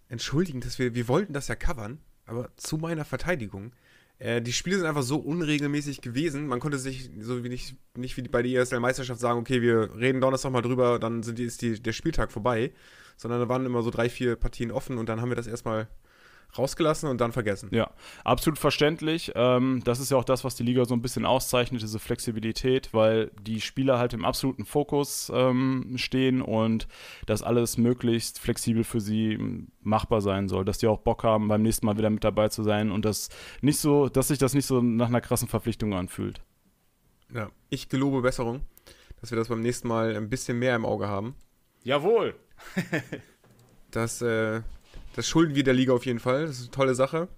entschuldigen, dass wir, wir wollten das ja covern, aber zu meiner Verteidigung. Äh, die Spiele sind einfach so unregelmäßig gewesen. Man konnte sich so wie nicht, nicht wie bei der ESL-Meisterschaft sagen, okay, wir reden Donnerstag mal drüber, dann sind die, ist die, der Spieltag vorbei sondern da waren immer so drei, vier Partien offen und dann haben wir das erstmal rausgelassen und dann vergessen. Ja, absolut verständlich. Ähm, das ist ja auch das, was die Liga so ein bisschen auszeichnet, diese Flexibilität, weil die Spieler halt im absoluten Fokus ähm, stehen und das alles möglichst flexibel für sie machbar sein soll, dass die auch Bock haben, beim nächsten Mal wieder mit dabei zu sein und das nicht so, dass sich das nicht so nach einer krassen Verpflichtung anfühlt. Ja, ich gelobe Besserung, dass wir das beim nächsten Mal ein bisschen mehr im Auge haben. Jawohl [LAUGHS] das, äh, das schulden wir der Liga auf jeden Fall. Das ist eine tolle Sache.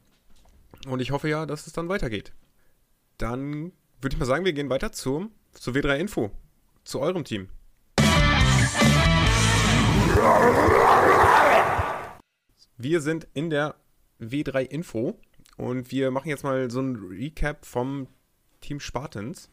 Und ich hoffe ja, dass es dann weitergeht. Dann würde ich mal sagen, wir gehen weiter zum, zu W3 Info. Zu eurem Team. Wir sind in der W3 Info und wir machen jetzt mal so ein Recap vom Team Spartans.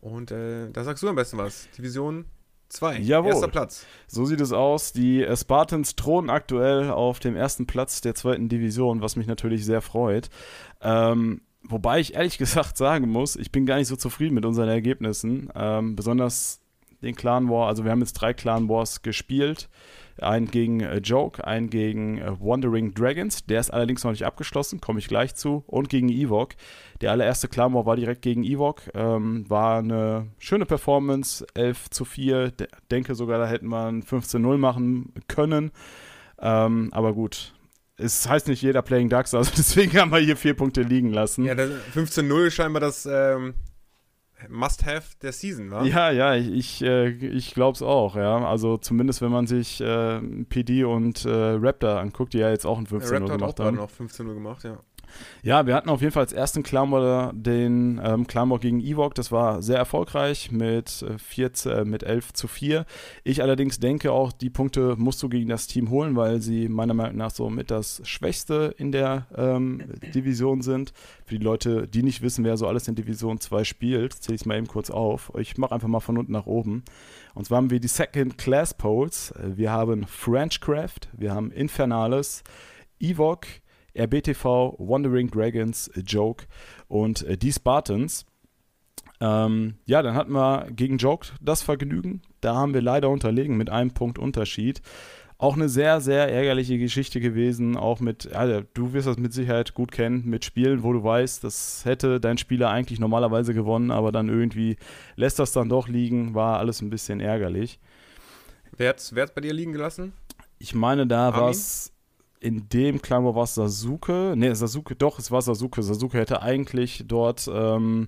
Und äh, da sagst du am besten was. Division 2. Jawohl. Erster Platz. So sieht es aus. Die äh, Spartans thronen aktuell auf dem ersten Platz der zweiten Division, was mich natürlich sehr freut. Ähm, wobei ich ehrlich [LAUGHS] gesagt sagen muss, ich bin gar nicht so zufrieden mit unseren Ergebnissen. Ähm, besonders den Clan War. Also wir haben jetzt drei Clan Wars gespielt. Einen gegen äh, Joke, einen gegen äh, Wandering Dragons. Der ist allerdings noch nicht abgeschlossen, komme ich gleich zu. Und gegen Evok. Der allererste Clan War direkt gegen Evok. Ähm, war eine schöne Performance, 11 zu 4. De denke sogar, da hätten wir ein 15-0 machen können. Ähm, aber gut, es heißt nicht jeder Playing Ducks, also [LAUGHS] deswegen haben wir hier vier Punkte liegen lassen. Ja, 15-0 ist scheinbar das ähm, Must-Have der Season, wa? Ja, ja, ich, ich, äh, ich glaube es auch, ja. Also zumindest, wenn man sich äh, PD und äh, Raptor anguckt, die ja jetzt auch ein 15 Uhr gemacht haben. Raptor hat auch noch 15 Uhr gemacht, ja. Ja, wir hatten auf jeden Fall als ersten Clanball den ähm, Clanball gegen Ewok. Das war sehr erfolgreich mit, 14, äh, äh, mit 11 zu 4. Ich allerdings denke auch, die Punkte musst du gegen das Team holen, weil sie meiner Meinung nach so mit das Schwächste in der ähm, Division sind. Für die Leute, die nicht wissen, wer so alles in Division 2 spielt, zähle ich es mal eben kurz auf. Ich mache einfach mal von unten nach oben. Und zwar haben wir die Second Class Poles. Wir haben Frenchcraft, wir haben Infernales, Ewok, RBTV, Wandering Dragons, Joke und äh, die Spartans. Ähm, ja, dann hatten wir gegen Joke das Vergnügen. Da haben wir leider unterlegen mit einem Punkt Unterschied. Auch eine sehr, sehr ärgerliche Geschichte gewesen. Auch mit, ja, du wirst das mit Sicherheit gut kennen, mit Spielen, wo du weißt, das hätte dein Spieler eigentlich normalerweise gewonnen, aber dann irgendwie lässt das dann doch liegen. War alles ein bisschen ärgerlich. Wer hat es bei dir liegen gelassen? Ich meine, da war es in dem Climber war es Sasuke. Ne, Sasuke, doch, es war Sasuke. Sasuke hätte eigentlich dort ähm,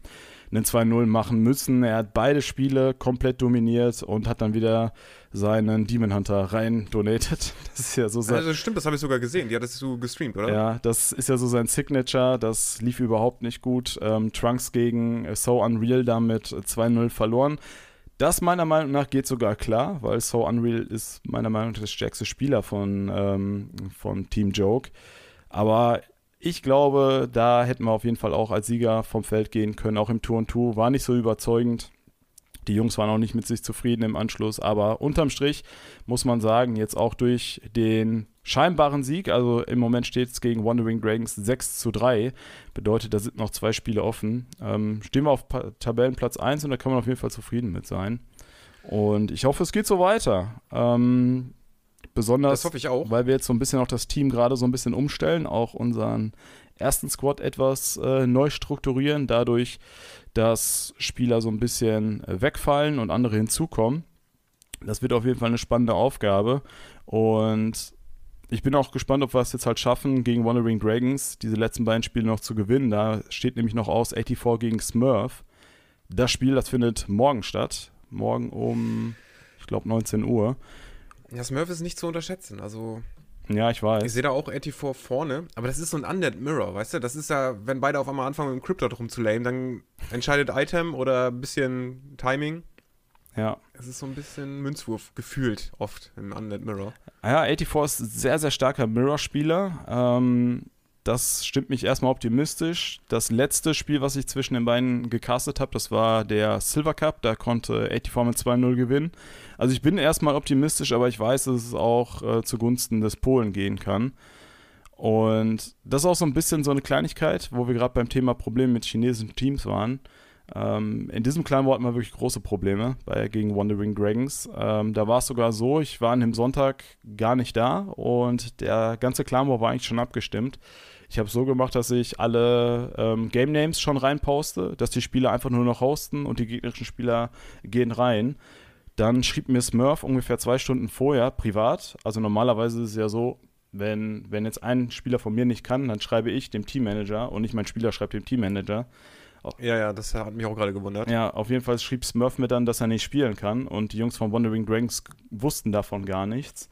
einen 2-0 machen müssen. Er hat beide Spiele komplett dominiert und hat dann wieder seinen Demon Hunter rein donated. [LAUGHS] Das ist ja so sein. Also stimmt, das habe ich sogar gesehen. Die hattest du gestreamt, oder? Ja, das ist ja so sein Signature. Das lief überhaupt nicht gut. Ähm, Trunks gegen So Unreal damit 2-0 verloren. Das meiner Meinung nach geht sogar klar, weil So Unreal ist meiner Meinung nach der stärkste Spieler von, ähm, von Team Joke. Aber ich glaube, da hätten wir auf jeden Fall auch als Sieger vom Feld gehen können, auch im Tour und Tour. War nicht so überzeugend. Die Jungs waren auch nicht mit sich zufrieden im Anschluss, aber unterm Strich muss man sagen, jetzt auch durch den scheinbaren Sieg. Also im Moment steht es gegen Wandering Dragons 6 zu 3. Bedeutet, da sind noch zwei Spiele offen. Ähm, stehen wir auf pa Tabellenplatz 1 und da kann man auf jeden Fall zufrieden mit sein. Und ich hoffe, es geht so weiter. Ähm, besonders, weil wir jetzt so ein bisschen auch das Team gerade so ein bisschen umstellen, auch unseren ersten Squad etwas äh, neu strukturieren, dadurch, dass Spieler so ein bisschen äh, wegfallen und andere hinzukommen. Das wird auf jeden Fall eine spannende Aufgabe. Und ich bin auch gespannt, ob wir es jetzt halt schaffen, gegen Wandering Dragons diese letzten beiden Spiele noch zu gewinnen. Da steht nämlich noch aus 84 gegen Smurf. Das Spiel, das findet morgen statt. Morgen um, ich glaube, 19 Uhr. Ja, Smurf ist nicht zu unterschätzen. Also, Ja, ich weiß. ich sehe da auch 84 vorne, aber das ist so ein Undead Mirror, weißt du? Das ist ja, wenn beide auf einmal anfangen, mit dem Cryptod rumzulamen, dann entscheidet Item oder ein bisschen Timing. Ja. Es ist so ein bisschen Münzwurf gefühlt oft im Undead Mirror. Ja, 84 ist ein sehr, sehr starker Mirror-Spieler. Ähm, das stimmt mich erstmal optimistisch. Das letzte Spiel, was ich zwischen den beiden gecastet habe, das war der Silver Cup. Da konnte 84 mit 2-0 gewinnen. Also ich bin erstmal optimistisch, aber ich weiß, dass es auch äh, zugunsten des Polen gehen kann. Und das ist auch so ein bisschen so eine Kleinigkeit, wo wir gerade beim Thema Probleme mit chinesischen Teams waren. Ähm, in diesem kleinen War hatten wir wirklich große Probleme bei, gegen Wandering Dragons. Ähm, da war es sogar so, ich war an dem Sonntag gar nicht da und der ganze Clan War war eigentlich schon abgestimmt. Ich habe es so gemacht, dass ich alle ähm, Game Names schon reinposte, dass die Spieler einfach nur noch hosten und die gegnerischen Spieler gehen rein. Dann schrieb mir Smurf ungefähr zwei Stunden vorher privat. Also normalerweise ist es ja so, wenn, wenn jetzt ein Spieler von mir nicht kann, dann schreibe ich dem Teammanager und nicht mein Spieler schreibt dem Teammanager. Ja, ja, das hat mich auch gerade gewundert. Ja, auf jeden Fall schrieb Smurf mir dann, dass er nicht spielen kann und die Jungs von Wandering Dragons wussten davon gar nichts.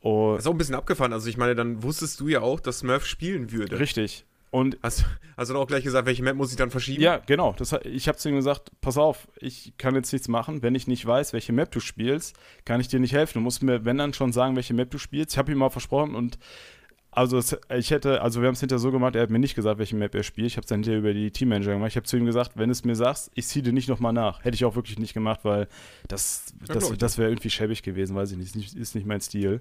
Und Das ist auch ein bisschen abgefahren. Also, ich meine, dann wusstest du ja auch, dass Smurf spielen würde. richtig. Und Hast, hast du dann auch gleich gesagt, welche Map muss ich dann verschieben? ja, genau. Das, ich habe zu ihm gesagt, pass auf, ich kann jetzt nichts machen. Wenn ich nicht weiß, welche Map du spielst, kann ich dir nicht helfen. Du musst mir, wenn dann schon sagen, welche Map du spielst. Ich habe ihm mal versprochen und also es, ich hätte, also wir haben es hinterher so gemacht, er hat mir nicht gesagt, welche Map er spielt. Ich habe es dann hinterher über die Teammanager gemacht. Ich habe zu ihm gesagt, wenn du es mir sagst, ich ziehe dir nicht nochmal nach. Hätte ich auch wirklich nicht gemacht, weil das, Ja, das, das wäre irgendwie schäbig gewesen, weiß ich nicht, ist nicht, ist nicht mein Stil.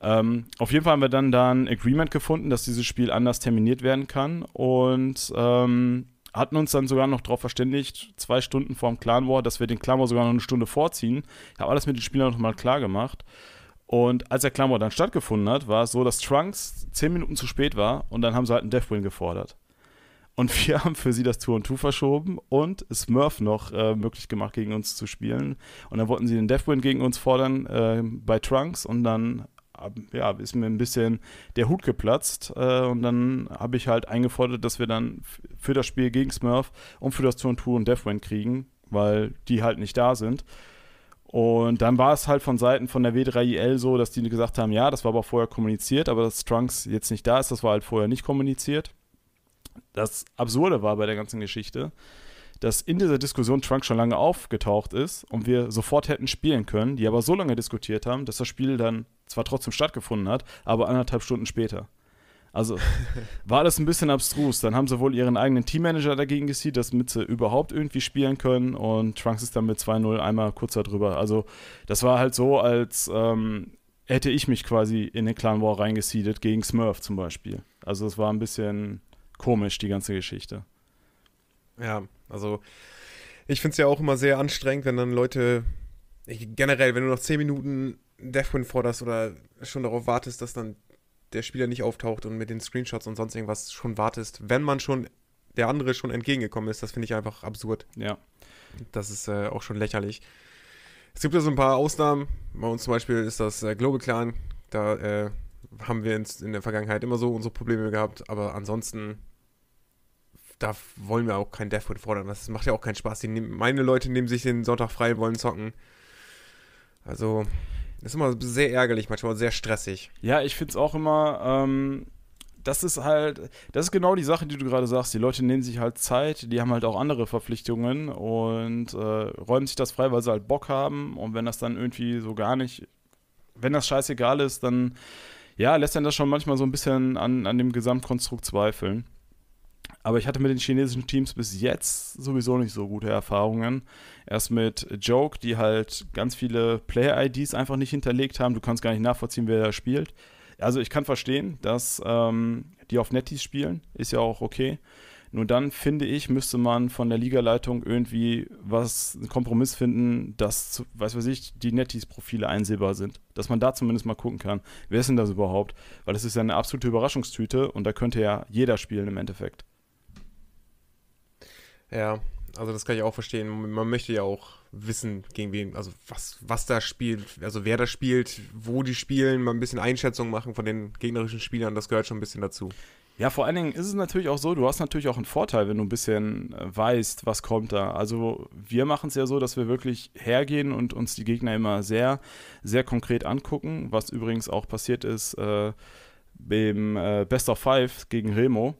Ähm, auf jeden Fall haben wir dann da ein Agreement gefunden, dass dieses Spiel anders terminiert werden kann und ähm, hatten uns dann sogar noch darauf verständigt, zwei Stunden vor dem Clan War, dass wir den Clan War sogar noch eine Stunde vorziehen. Ich habe alles mit den Spielern nochmal klar gemacht. Und als der War dann stattgefunden hat, war es so, dass Trunks zehn Minuten zu spät war und dann haben sie halt einen Deathwin gefordert. Und [LAUGHS] wir haben für sie das Tour und Two verschoben und Smurf noch äh, möglich gemacht, gegen uns zu spielen. Und dann wollten sie den Deathwin gegen uns fordern äh, bei Trunks und dann ab- ja, ist mir ein bisschen der Hut geplatzt äh, und dann habe ich halt eingefordert, dass wir dann für das Spiel gegen Smurf und für das Tour und Two einen Deathwin kriegen, weil die halt nicht da sind. Und dann war es halt von Seiten von der W3IL so, dass die gesagt haben, ja, das war aber vorher kommuniziert, aber dass Trunks jetzt nicht da ist, das war halt vorher nicht kommuniziert. Das Absurde war bei der ganzen Geschichte, dass in dieser Diskussion Trunks schon lange aufgetaucht ist und wir sofort hätten spielen können, die aber so lange diskutiert haben, dass das Spiel dann zwar trotzdem stattgefunden hat, aber anderthalb Stunden später. Also war das ein bisschen abstrus. Dann haben sie wohl ihren eigenen Teammanager dagegen gesieht, damit sie überhaupt irgendwie spielen können. Und Trunks ist dann mit 2-0 einmal kurz darüber. Also das war halt so, als ähm, hätte ich mich quasi in den Clan War reingesiedet gegen Smurf zum Beispiel. Also es war ein bisschen komisch, die ganze Geschichte. Ja, also ich finde es ja auch immer sehr anstrengend, wenn dann Leute, generell, wenn du noch 10 Minuten Deathwin forderst oder schon darauf wartest, dass dann der Spieler nicht auftaucht und mit den Screenshots und sonst irgendwas schon wartest, wenn man schon, der andere schon entgegengekommen ist, das finde ich einfach absurd. Ja. Das ist äh, auch schon lächerlich. Es gibt ja so ein paar Ausnahmen. Bei uns zum Beispiel ist das äh, Global Clan. Da äh, haben wir ins, in der Vergangenheit immer so unsere Probleme gehabt. Aber ansonsten, da wollen wir auch kein Deathwood fordern. Das macht ja auch keinen Spaß. Die meine Leute nehmen sich den Sonntag frei, wollen zocken. Also, ist immer sehr ärgerlich, manchmal sehr stressig. Ja, ich finde es auch immer, ähm, das ist halt, das ist genau die Sache, die du gerade sagst. Die Leute nehmen sich halt Zeit, die haben halt auch andere Verpflichtungen und äh, räumen sich das frei, weil sie halt Bock haben. Und wenn das dann irgendwie so gar nicht, wenn das scheißegal ist, dann ja, lässt dann das schon manchmal so ein bisschen an, an dem Gesamtkonstrukt zweifeln. Aber ich hatte mit den chinesischen Teams bis jetzt sowieso nicht so gute Erfahrungen. Erst mit Joke, die halt ganz viele Player-IDs einfach nicht hinterlegt haben. Du kannst gar nicht nachvollziehen, wer da spielt. also ich kann verstehen, dass ähm, die auf Netties spielen, ist ja auch okay. Nur dann, finde ich, müsste man von der Ligaleitung irgendwie was, einen Kompromiss finden, dass, weiß weiß ich, die Netties-Profile einsehbar sind. Dass man da zumindest mal gucken kann, wer ist denn das überhaupt? Weil das ist ja eine absolute Überraschungstüte und da könnte ja jeder spielen im Endeffekt. Ja, also das kann ich auch verstehen. Man möchte ja auch wissen, gegen wen, also was, was da spielt, also wer da spielt, wo die spielen, mal ein bisschen Einschätzung machen von den gegnerischen Spielern, das gehört schon ein bisschen dazu. Ja, vor allen Dingen ist es natürlich auch so, du hast natürlich auch einen Vorteil, wenn du ein bisschen äh, weißt, was kommt da. Also wir machen es ja so, dass wir wirklich hergehen und uns die Gegner immer sehr, sehr konkret angucken, was übrigens auch passiert ist äh, beim äh, Best of Five gegen Remo.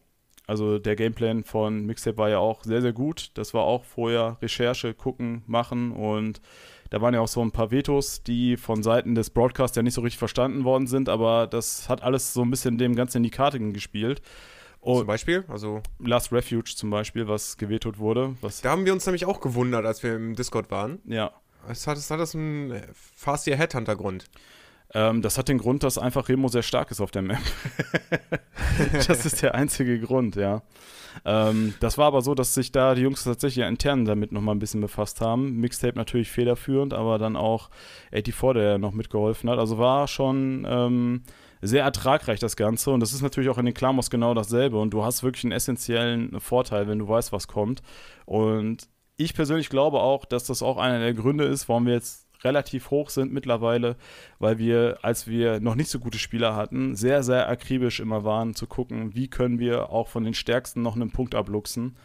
Also der Gameplan von Mixtape war ja auch sehr, sehr gut. Das war auch vorher Recherche, gucken, machen und da waren ja auch so ein paar Vetos, die von Seiten des Broadcasts ja nicht so richtig verstanden worden sind, aber das hat alles so ein bisschen dem Ganzen in die Karte gespielt. Und zum Beispiel? Also Last Refuge zum Beispiel, was gewetot wurde. Was da haben wir uns nämlich auch gewundert, als wir im Discord waren. Ja. Es hat, es hat das einen Fast Year Headhunter-Grund. Ähm, das hat den Grund, dass einfach Remo sehr stark ist auf der Map. [LAUGHS] das ist der einzige Grund, ja. Ähm, das war aber so, dass sich da die Jungs tatsächlich intern damit nochmal ein bisschen befasst haben. Mixtape natürlich federführend, aber dann auch 84, der noch mitgeholfen hat. Also war schon ähm, sehr ertragreich das Ganze und das ist natürlich auch in den Klamos genau dasselbe und du hast wirklich einen essentiellen Vorteil, wenn du weißt, was kommt. Und ich persönlich glaube auch, dass das auch einer der Gründe ist, warum wir jetzt relativ hoch sind mittlerweile, weil wir, als wir noch nicht so gute Spieler hatten, sehr, sehr akribisch immer waren zu gucken, wie können wir auch von den Stärksten noch einen Punkt abluchsen,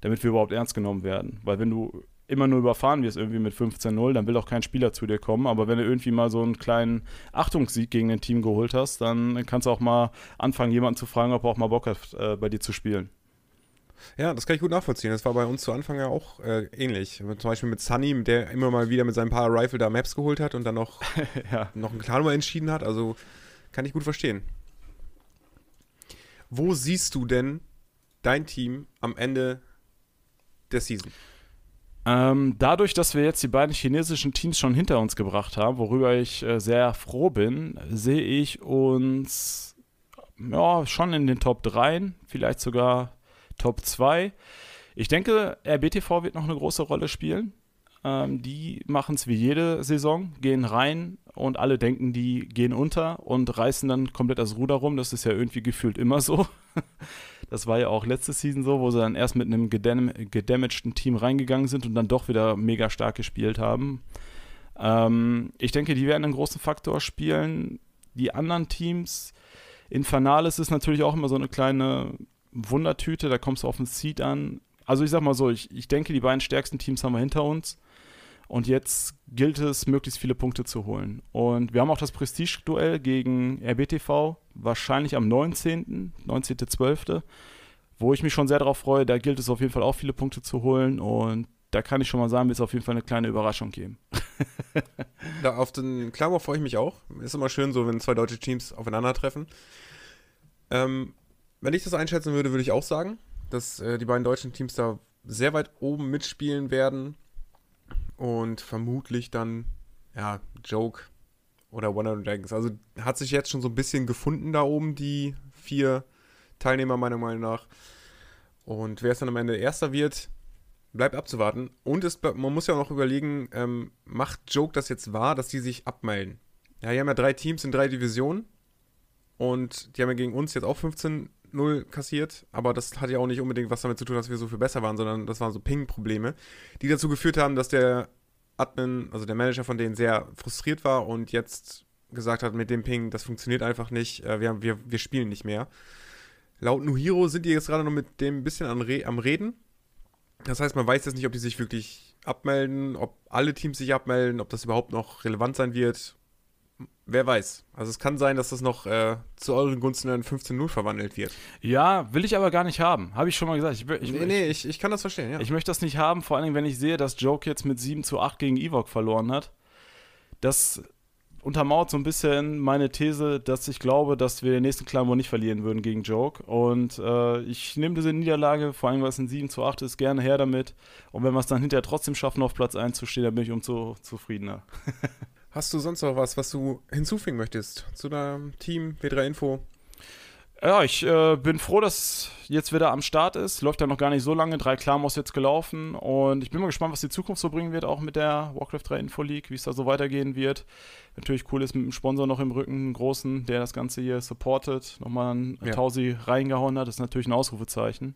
damit wir überhaupt ernst genommen werden. Weil wenn du immer nur überfahren wirst irgendwie mit 15-0, dann will auch kein Spieler zu dir kommen. Aber wenn du irgendwie mal so einen kleinen Achtungssieg gegen ein Team geholt hast, dann kannst du auch mal anfangen, jemanden zu fragen, ob er auch mal Bock hat, äh, bei dir zu spielen. Ja, das kann ich gut nachvollziehen. Das war bei uns zu Anfang ja auch äh, ähnlich. Zum Beispiel mit Sunny, der immer mal wieder mit seinem paar Rifle da Maps geholt hat und dann noch, [LAUGHS] ja. noch einen Clan entschieden hat. Also kann ich gut verstehen. Wo siehst du denn dein Team am Ende der Season? Ähm, dadurch, dass wir jetzt die beiden chinesischen Teams schon hinter uns gebracht haben, worüber ich äh, sehr froh bin, sehe ich uns ja, schon in den Top 3, vielleicht sogar Top 2. Ich denke, RBTV wird noch eine große Rolle spielen. Ähm, die machen es wie jede Saison, gehen rein und alle denken, die gehen unter und reißen dann komplett das Ruder rum. Das ist ja irgendwie gefühlt immer so. [LAUGHS] Das war ja auch letzte Season so, wo sie dann erst mit einem gedam gedamagten Team reingegangen sind und dann doch wieder mega stark gespielt haben. Ähm, ich denke, die werden einen großen Faktor spielen. Die anderen Teams, Infernales ist natürlich auch immer so eine kleine Wundertüte, da kommst du auf den Seed an. Also ich sag mal so, ich, ich denke, die beiden stärksten Teams haben wir hinter uns. Und jetzt gilt es, möglichst viele Punkte zu holen. Und wir haben auch das Prestige-Duell gegen RBTV, wahrscheinlich am 19., 19.12., wo ich mich schon sehr darauf freue. Da gilt es auf jeden Fall auch viele Punkte zu holen. Und da kann ich schon mal sagen, wird es auf jeden Fall eine kleine Überraschung geben. [LAUGHS] da auf den Klammer freue ich mich auch. Ist immer schön so, wenn zwei deutsche Teams aufeinandertreffen. Ähm, wenn ich das einschätzen würde, würde ich auch sagen, dass äh, die beiden deutschen Teams da sehr weit oben mitspielen werden und vermutlich dann, ja, Joke oder One Dragons. Also hat sich jetzt schon so ein bisschen gefunden da oben, die vier Teilnehmer meiner Meinung nach. Und wer es dann am Ende Erster wird, bleibt abzuwarten. Und es, man muss ja auch noch überlegen, ähm, macht Joke das jetzt wahr, dass die sich abmelden? Ja, die haben ja drei Teams in drei Divisionen. Und die haben ja gegen uns jetzt auch 15 0 kassiert, aber das hat ja auch nicht unbedingt was damit zu tun, dass wir so viel besser waren, sondern das waren so Ping-Probleme, die dazu geführt haben, dass der Admin, also der Manager von denen sehr frustriert war und jetzt gesagt hat, mit dem Ping, das funktioniert einfach nicht, äh, wir, wir, wir spielen nicht mehr. Laut Nuhiro sind die jetzt gerade noch mit dem ein bisschen Re am Reden. Das heißt, man weiß jetzt nicht, ob die sich wirklich abmelden, ob alle Teams sich abmelden, ob das überhaupt noch relevant sein wird wer weiß. Also es kann sein, dass das noch äh, zu euren Gunsten in 15-0 verwandelt wird. Ja, will ich aber gar nicht haben. Habe ich schon mal gesagt. Ich, ich, nee, nee, ich, ich kann das verstehen, ja. Ich möchte das nicht haben, vor allem wenn ich sehe, dass Joke jetzt mit 7 zu 8 gegen Ewok verloren hat. Das untermauert so ein bisschen meine These, dass ich glaube, dass wir den nächsten Climber nicht verlieren würden gegen Joke. Und äh, ich nehme diese Niederlage, vor allem weil es ein 7 zu 8 ist, gerne her damit. Und wenn wir es dann hinterher trotzdem schaffen, auf Platz 1 zu stehen, dann bin ich umso zufriedener. [LAUGHS] Hast du sonst noch was, was du hinzufügen möchtest zu deinem Team W3 Info? Ja, ich äh, bin froh, dass jetzt wieder am Start ist. Läuft ja noch gar nicht so lange. Drei Klarmos jetzt gelaufen. Und ich bin mal gespannt, was die Zukunft so bringen wird, auch mit der Warcraft 3 Info League, wie es da so weitergehen wird. Natürlich cool ist mit dem Sponsor noch im Rücken, einen großen, der das Ganze hier supportet, nochmal ein ja. Tausi reingehauen hat. Das ist natürlich ein Ausrufezeichen.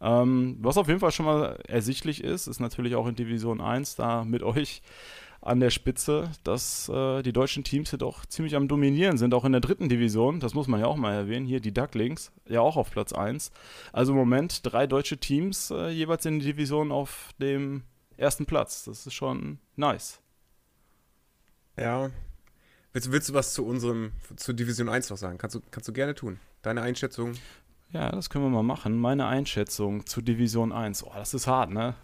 Ähm, was auf jeden Fall schon mal ersichtlich ist, ist natürlich auch in Division 1 da mit euch an der Spitze, dass äh, die deutschen Teams hier doch ziemlich am Dominieren sind, auch in der dritten Division. Das muss man ja auch mal erwähnen. Hier die Ducklings, ja auch auf Platz 1. Also im Moment drei deutsche Teams äh, jeweils in der Division auf dem ersten Platz. Das ist schon nice. Ja. Willst, willst du was zu unserem, zu Division 1 noch sagen? Kannst du, kannst du gerne tun. Deine Einschätzung? Ja, das können wir mal machen. Meine Einschätzung zu Division 1. Oh, das ist hart, ne?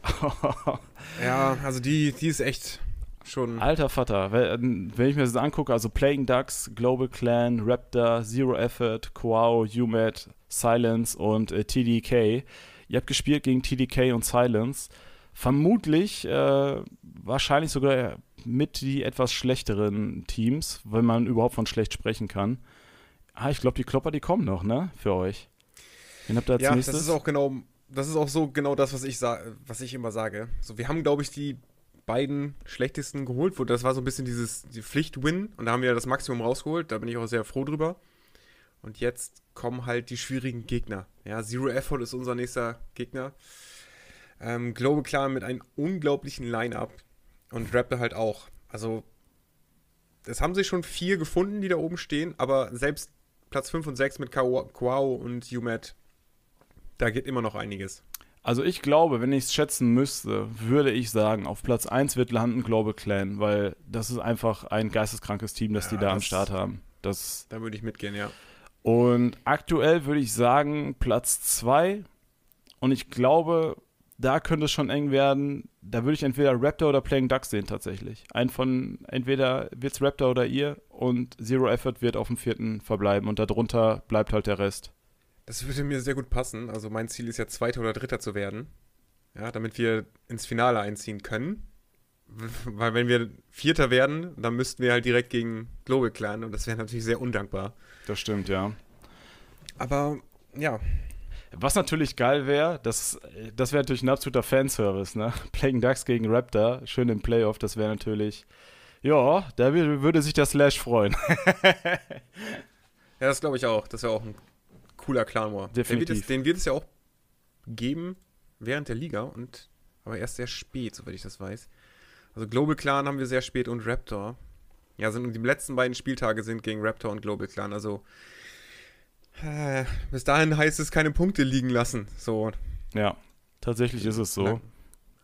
[LAUGHS] ja, also die, die ist echt schon. Alter Vater, wenn ich mir das angucke, also Playing Ducks, Global Clan, Raptor, Zero Effort, Quao, UMAD, Silence und äh, TDK. Ihr habt gespielt gegen TDK und Silence. Vermutlich, äh, wahrscheinlich sogar mit die etwas schlechteren Teams, wenn man überhaupt von schlecht sprechen kann. Ah, ich glaube, die Klopper, die kommen noch, ne? Für euch. Wen habt ihr als ja, nächstes? das ist auch genau, das ist auch so genau das, was ich, was ich immer sage. So, wir haben, glaube ich, die beiden schlechtesten geholt wurde. Das war so ein bisschen dieses die Pflicht-Win und da haben wir das Maximum rausgeholt. Da bin ich auch sehr froh drüber. Und jetzt kommen halt die schwierigen Gegner. Ja, Zero Effort ist unser nächster Gegner. Ähm, Global Clan mit einem unglaublichen Line-Up und Raptor halt auch. Also, es haben sich schon vier gefunden, die da oben stehen, aber selbst Platz 5 und 6 mit Quao und UMAT, da geht immer noch einiges. Also ich glaube, wenn ich es schätzen müsste, würde ich sagen, auf Platz 1 wird landen Global Clan, weil das ist einfach ein geisteskrankes Team, das ja, die da das, am Start haben. Das, da würde ich mitgehen, ja. Und aktuell würde ich sagen Platz 2 und ich glaube, da könnte es schon eng werden. Da würde ich entweder Raptor oder Playing Ducks sehen tatsächlich. Ein von, entweder wird es Raptor oder ihr und Zero Effort wird auf dem vierten verbleiben und darunter bleibt halt der Rest. Das würde mir sehr gut passen. Also mein Ziel ist ja Zweiter oder Dritter zu werden. Ja, damit wir ins Finale einziehen können. Weil wenn wir Vierter werden, dann müssten wir halt direkt gegen Global Clan und das wäre natürlich sehr undankbar. Das stimmt, ja. Aber ja. Was natürlich geil wäre, das, das wäre natürlich ein absoluter Fanservice, ne? [LAUGHS] Playing Ducks gegen Raptor, schön im Playoff, das wäre natürlich. Ja, da würde sich der Slash freuen. [LAUGHS] ja, das glaube ich auch. Das wäre auch ein cooler Clan War. Definitiv. Den wird, es, den wird es ja auch geben während der Liga und aber erst sehr spät, soweit ich das weiß. Also Global Clan haben wir sehr spät und Raptor. Ja, sind die letzten beiden Spieltage sind gegen Raptor und Global Clan. Also äh, bis dahin heißt es keine Punkte liegen lassen. So. Ja, tatsächlich ist es so. Lang,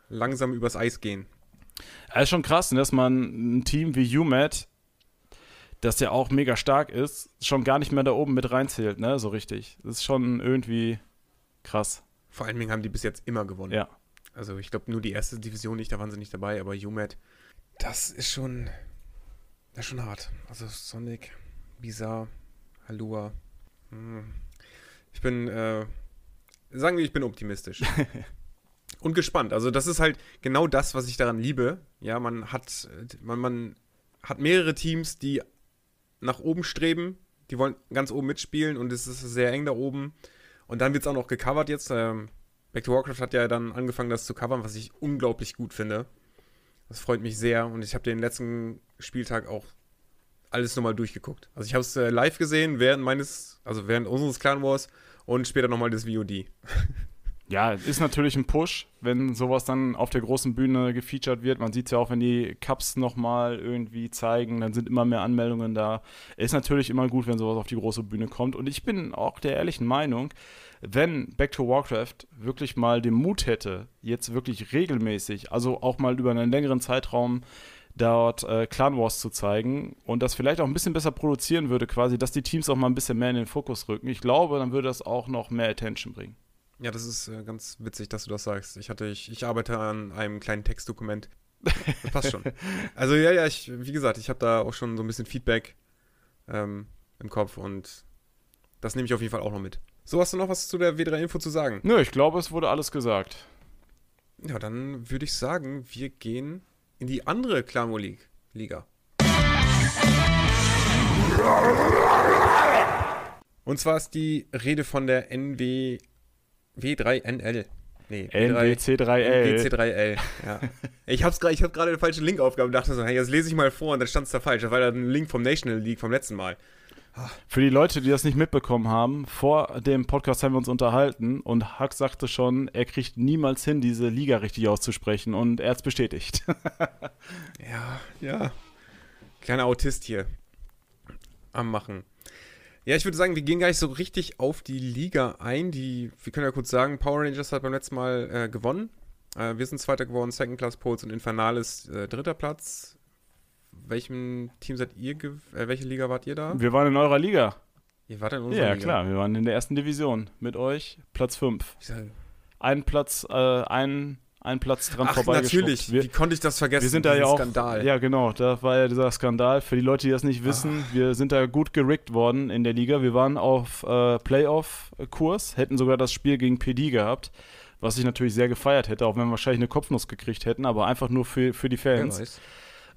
langsam übers Eis gehen. Es ist schon krass, dass man ein Team wie UMAT das ja auch mega stark ist, schon gar nicht mehr da oben mit reinzählt, ne? So richtig. Das ist schon irgendwie krass. Vor allen Dingen haben die bis jetzt immer gewonnen. Ja. Also ich glaube nur die erste Division nicht, da waren sie nicht dabei, aber UMAT, das ist schon, das ist schon hart. Also Sonic, Bizarre, Halua. Hm. Ich bin, äh, sagen wir, ich bin optimistisch. [LAUGHS] Und gespannt. Also das ist halt genau das, was ich daran liebe. Ja, man hat, man, man hat mehrere Teams, die nach oben streben. Die wollen ganz oben mitspielen und es ist sehr eng da oben. Und dann wird es auch noch gecovert jetzt. Ähm, Back to Warcraft hat ja dann angefangen, das zu covern, was ich unglaublich gut finde. Das freut mich sehr und ich habe den letzten Spieltag auch alles nochmal durchgeguckt. Also ich habe es äh, live gesehen während meines, also während unseres Clan Wars und später nochmal das VOD. [LAUGHS] Ja, ist natürlich ein Push, wenn sowas dann auf der großen Bühne gefeatured wird. Man sieht es ja auch, wenn die Cups nochmal irgendwie zeigen, dann sind immer mehr Anmeldungen da. Ist natürlich immer gut, wenn sowas auf die große Bühne kommt. Und ich bin auch der ehrlichen Meinung, wenn Back to Warcraft wirklich mal den Mut hätte, jetzt wirklich regelmäßig, also auch mal über einen längeren Zeitraum dort äh, Clan Wars zu zeigen und das vielleicht auch ein bisschen besser produzieren würde, quasi, dass die Teams auch mal ein bisschen mehr in den Fokus rücken. Ich glaube, dann würde das auch noch mehr Attention bringen. Ja, das ist äh, ganz witzig, dass du das sagst. Ich hatte, ich, ich arbeite an einem kleinen Textdokument. Das passt schon. [LAUGHS] Also ja, ja, ich, wie gesagt, ich habe da auch schon so ein bisschen Feedback ähm, im Kopf und das nehme ich auf jeden Fall auch noch mit. So, hast du noch was zu der W3-Info zu sagen? Nö, ich glaube, es wurde alles gesagt. Ja, dann würde ich sagen, wir gehen in die andere Clamo League Liga. Und zwar ist die Rede von der NW W3NL. Nee, NWC3L. NWC3L, ja. [LAUGHS] ich habe ich hab gerade den falschen Link aufgehabt und dachte so, hey, jetzt lese ich mal vor und dann stand es da falsch. Das war da ein Link vom National League vom letzten Mal. Für die Leute, die das nicht mitbekommen haben, vor dem Podcast haben wir uns unterhalten und Hack sagte schon, er kriegt niemals hin, diese Liga richtig auszusprechen und er hat es bestätigt. [LAUGHS] ja, ja. Kleiner Autist hier am Machen. Ja, ich würde sagen, wir gehen gar nicht so richtig auf die Liga ein. Die, wir können ja kurz sagen, Power Rangers hat beim letzten Mal äh, gewonnen. Äh, wir sind Zweiter geworden, Second Class Poles und Infernalis äh, dritter Platz. Welchem Team seid ihr? Äh, welche Liga wart ihr da? Wir waren in eurer Liga. Ihr wart in unserer ja, Liga? Ja, klar, wir waren in der ersten Division. Mit euch Platz 5. Ein Platz, äh, ein einen Platz dran Ach, natürlich. Wir, Wie konnte ich das vergessen? Wir sind da ja auch. Skandal. Ja, genau. Da war ja dieser Skandal. Für die Leute, die das nicht wissen, Ach. wir sind da gut gerickt worden in der Liga. Wir waren auf äh, Playoff-Kurs, hätten sogar das Spiel gegen PD gehabt, was ich natürlich sehr gefeiert hätte, auch wenn wir wahrscheinlich eine Kopfnuss gekriegt hätten, aber einfach nur für, für die Fans. Ja, nice.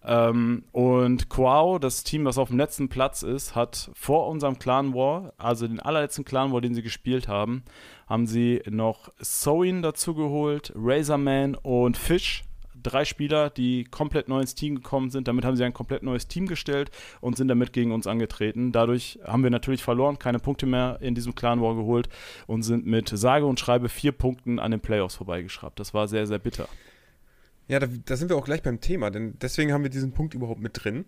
Ähm, und Quao, das Team, was auf dem letzten Platz ist, hat vor unserem Clan War, also den allerletzten Clan War, den sie gespielt haben, haben sie noch Soin dazu geholt, Razorman und Fish. Drei Spieler, die komplett neu ins Team gekommen sind. Damit haben sie ein komplett neues Team gestellt und sind damit gegen uns angetreten. Dadurch haben wir natürlich verloren, keine Punkte mehr in diesem Clan War geholt und sind mit sage und schreibe vier Punkten an den Playoffs vorbeigeschraubt. Das war sehr, sehr bitter. Ja, da, da, sind wir auch gleich beim Thema, denn deswegen haben wir diesen Punkt überhaupt mit drin.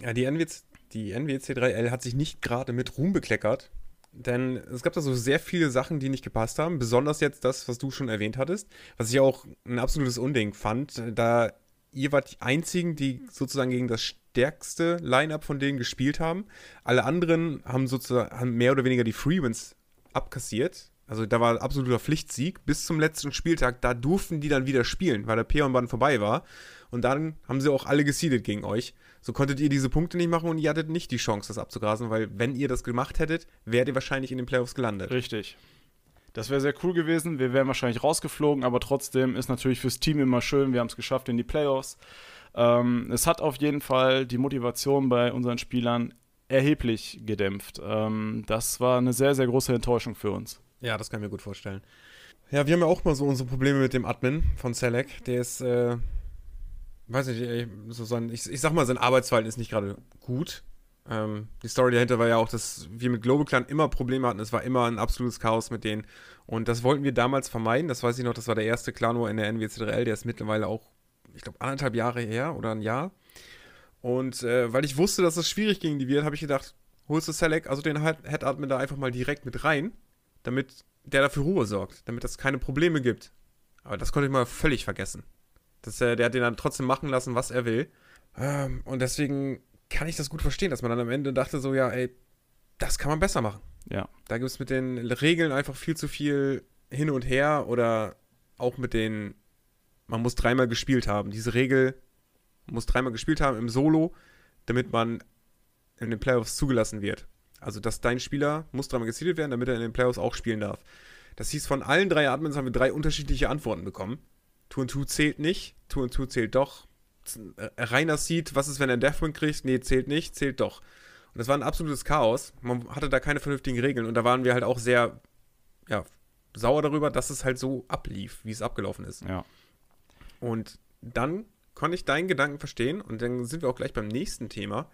Ja, die, NWC, die NWC3L hat sich nicht gerade mit Ruhm bekleckert, denn es gab da so sehr viele Sachen, die nicht gepasst haben. Besonders jetzt das, was du schon erwähnt hattest, was ich auch ein absolutes Unding fand, da ihr wart die einzigen, die sozusagen gegen das stärkste Line-Up von denen gespielt haben. Alle anderen haben sozusagen haben mehr oder weniger die Freewins abkassiert also da war absoluter Pflichtsieg bis zum letzten Spieltag. Da durften die dann wieder spielen, weil der Peon-Band vorbei war. Und dann haben sie auch alle gesiedet gegen euch. So konntet ihr diese Punkte nicht machen und ihr hattet nicht die Chance, das abzugrasen, weil wenn ihr das gemacht hättet, wärt ihr wahrscheinlich in den Playoffs gelandet. Richtig. Das wäre sehr cool gewesen. Wir wären wahrscheinlich rausgeflogen, aber trotzdem ist natürlich fürs Team immer schön. Wir haben es geschafft in die Playoffs. Ähm, es hat auf jeden Fall die Motivation bei unseren Spielern erheblich gedämpft. Ähm, das war eine sehr, sehr große Enttäuschung für uns. Ja, das kann ich mir gut vorstellen. Ja, wir haben ja auch mal so unsere Probleme mit dem Admin von Selec. Der ist, äh, weiß nicht, so sein, ich, ich sag mal, sein Arbeitsverhalten ist nicht gerade gut. Ähm, die Story dahinter war ja auch, dass wir mit Global Clan immer Probleme hatten. Es war immer ein absolutes Chaos mit denen. Und das wollten wir damals vermeiden. Das weiß ich noch, das war der erste Clan War in der NWCDL. Der ist mittlerweile auch, ich glaube, anderthalb Jahre her oder ein Jahr. Und äh, weil ich wusste, dass es schwierig gegen die wird, habe ich gedacht, holst du Select, also den Head Admin da einfach mal direkt mit rein damit der dafür Ruhe sorgt, damit es keine Probleme gibt. Aber das konnte ich mal völlig vergessen. Das, äh, der hat den dann trotzdem machen lassen, was er will. Ähm, und deswegen kann ich das gut verstehen, dass man dann am Ende dachte so, ja, ey, das kann man besser machen. Ja. Da gibt es mit den Regeln einfach viel zu viel hin und her oder auch mit den, man muss dreimal gespielt haben. Diese Regel muss dreimal gespielt haben im Solo, damit man in den Playoffs zugelassen wird. Also, dass dein Spieler muss dreimal gezielt werden, damit er in den Playoffs auch spielen darf. Das hieß, von allen drei Admins haben wir drei unterschiedliche Antworten bekommen. Two and Two zählt nicht, Two and Two zählt doch. Äh, Rainer sieht, was ist, wenn er einen Deathwind kriegt? Nee, zählt nicht, zählt doch. Und das war ein absolutes Chaos. Man hatte da keine vernünftigen Regeln und da waren wir halt auch sehr, ja, sauer darüber, dass es halt so ablief, wie es abgelaufen ist. Ja. Und dann konnte ich deinen Gedanken verstehen und dann sind wir auch gleich beim nächsten Thema.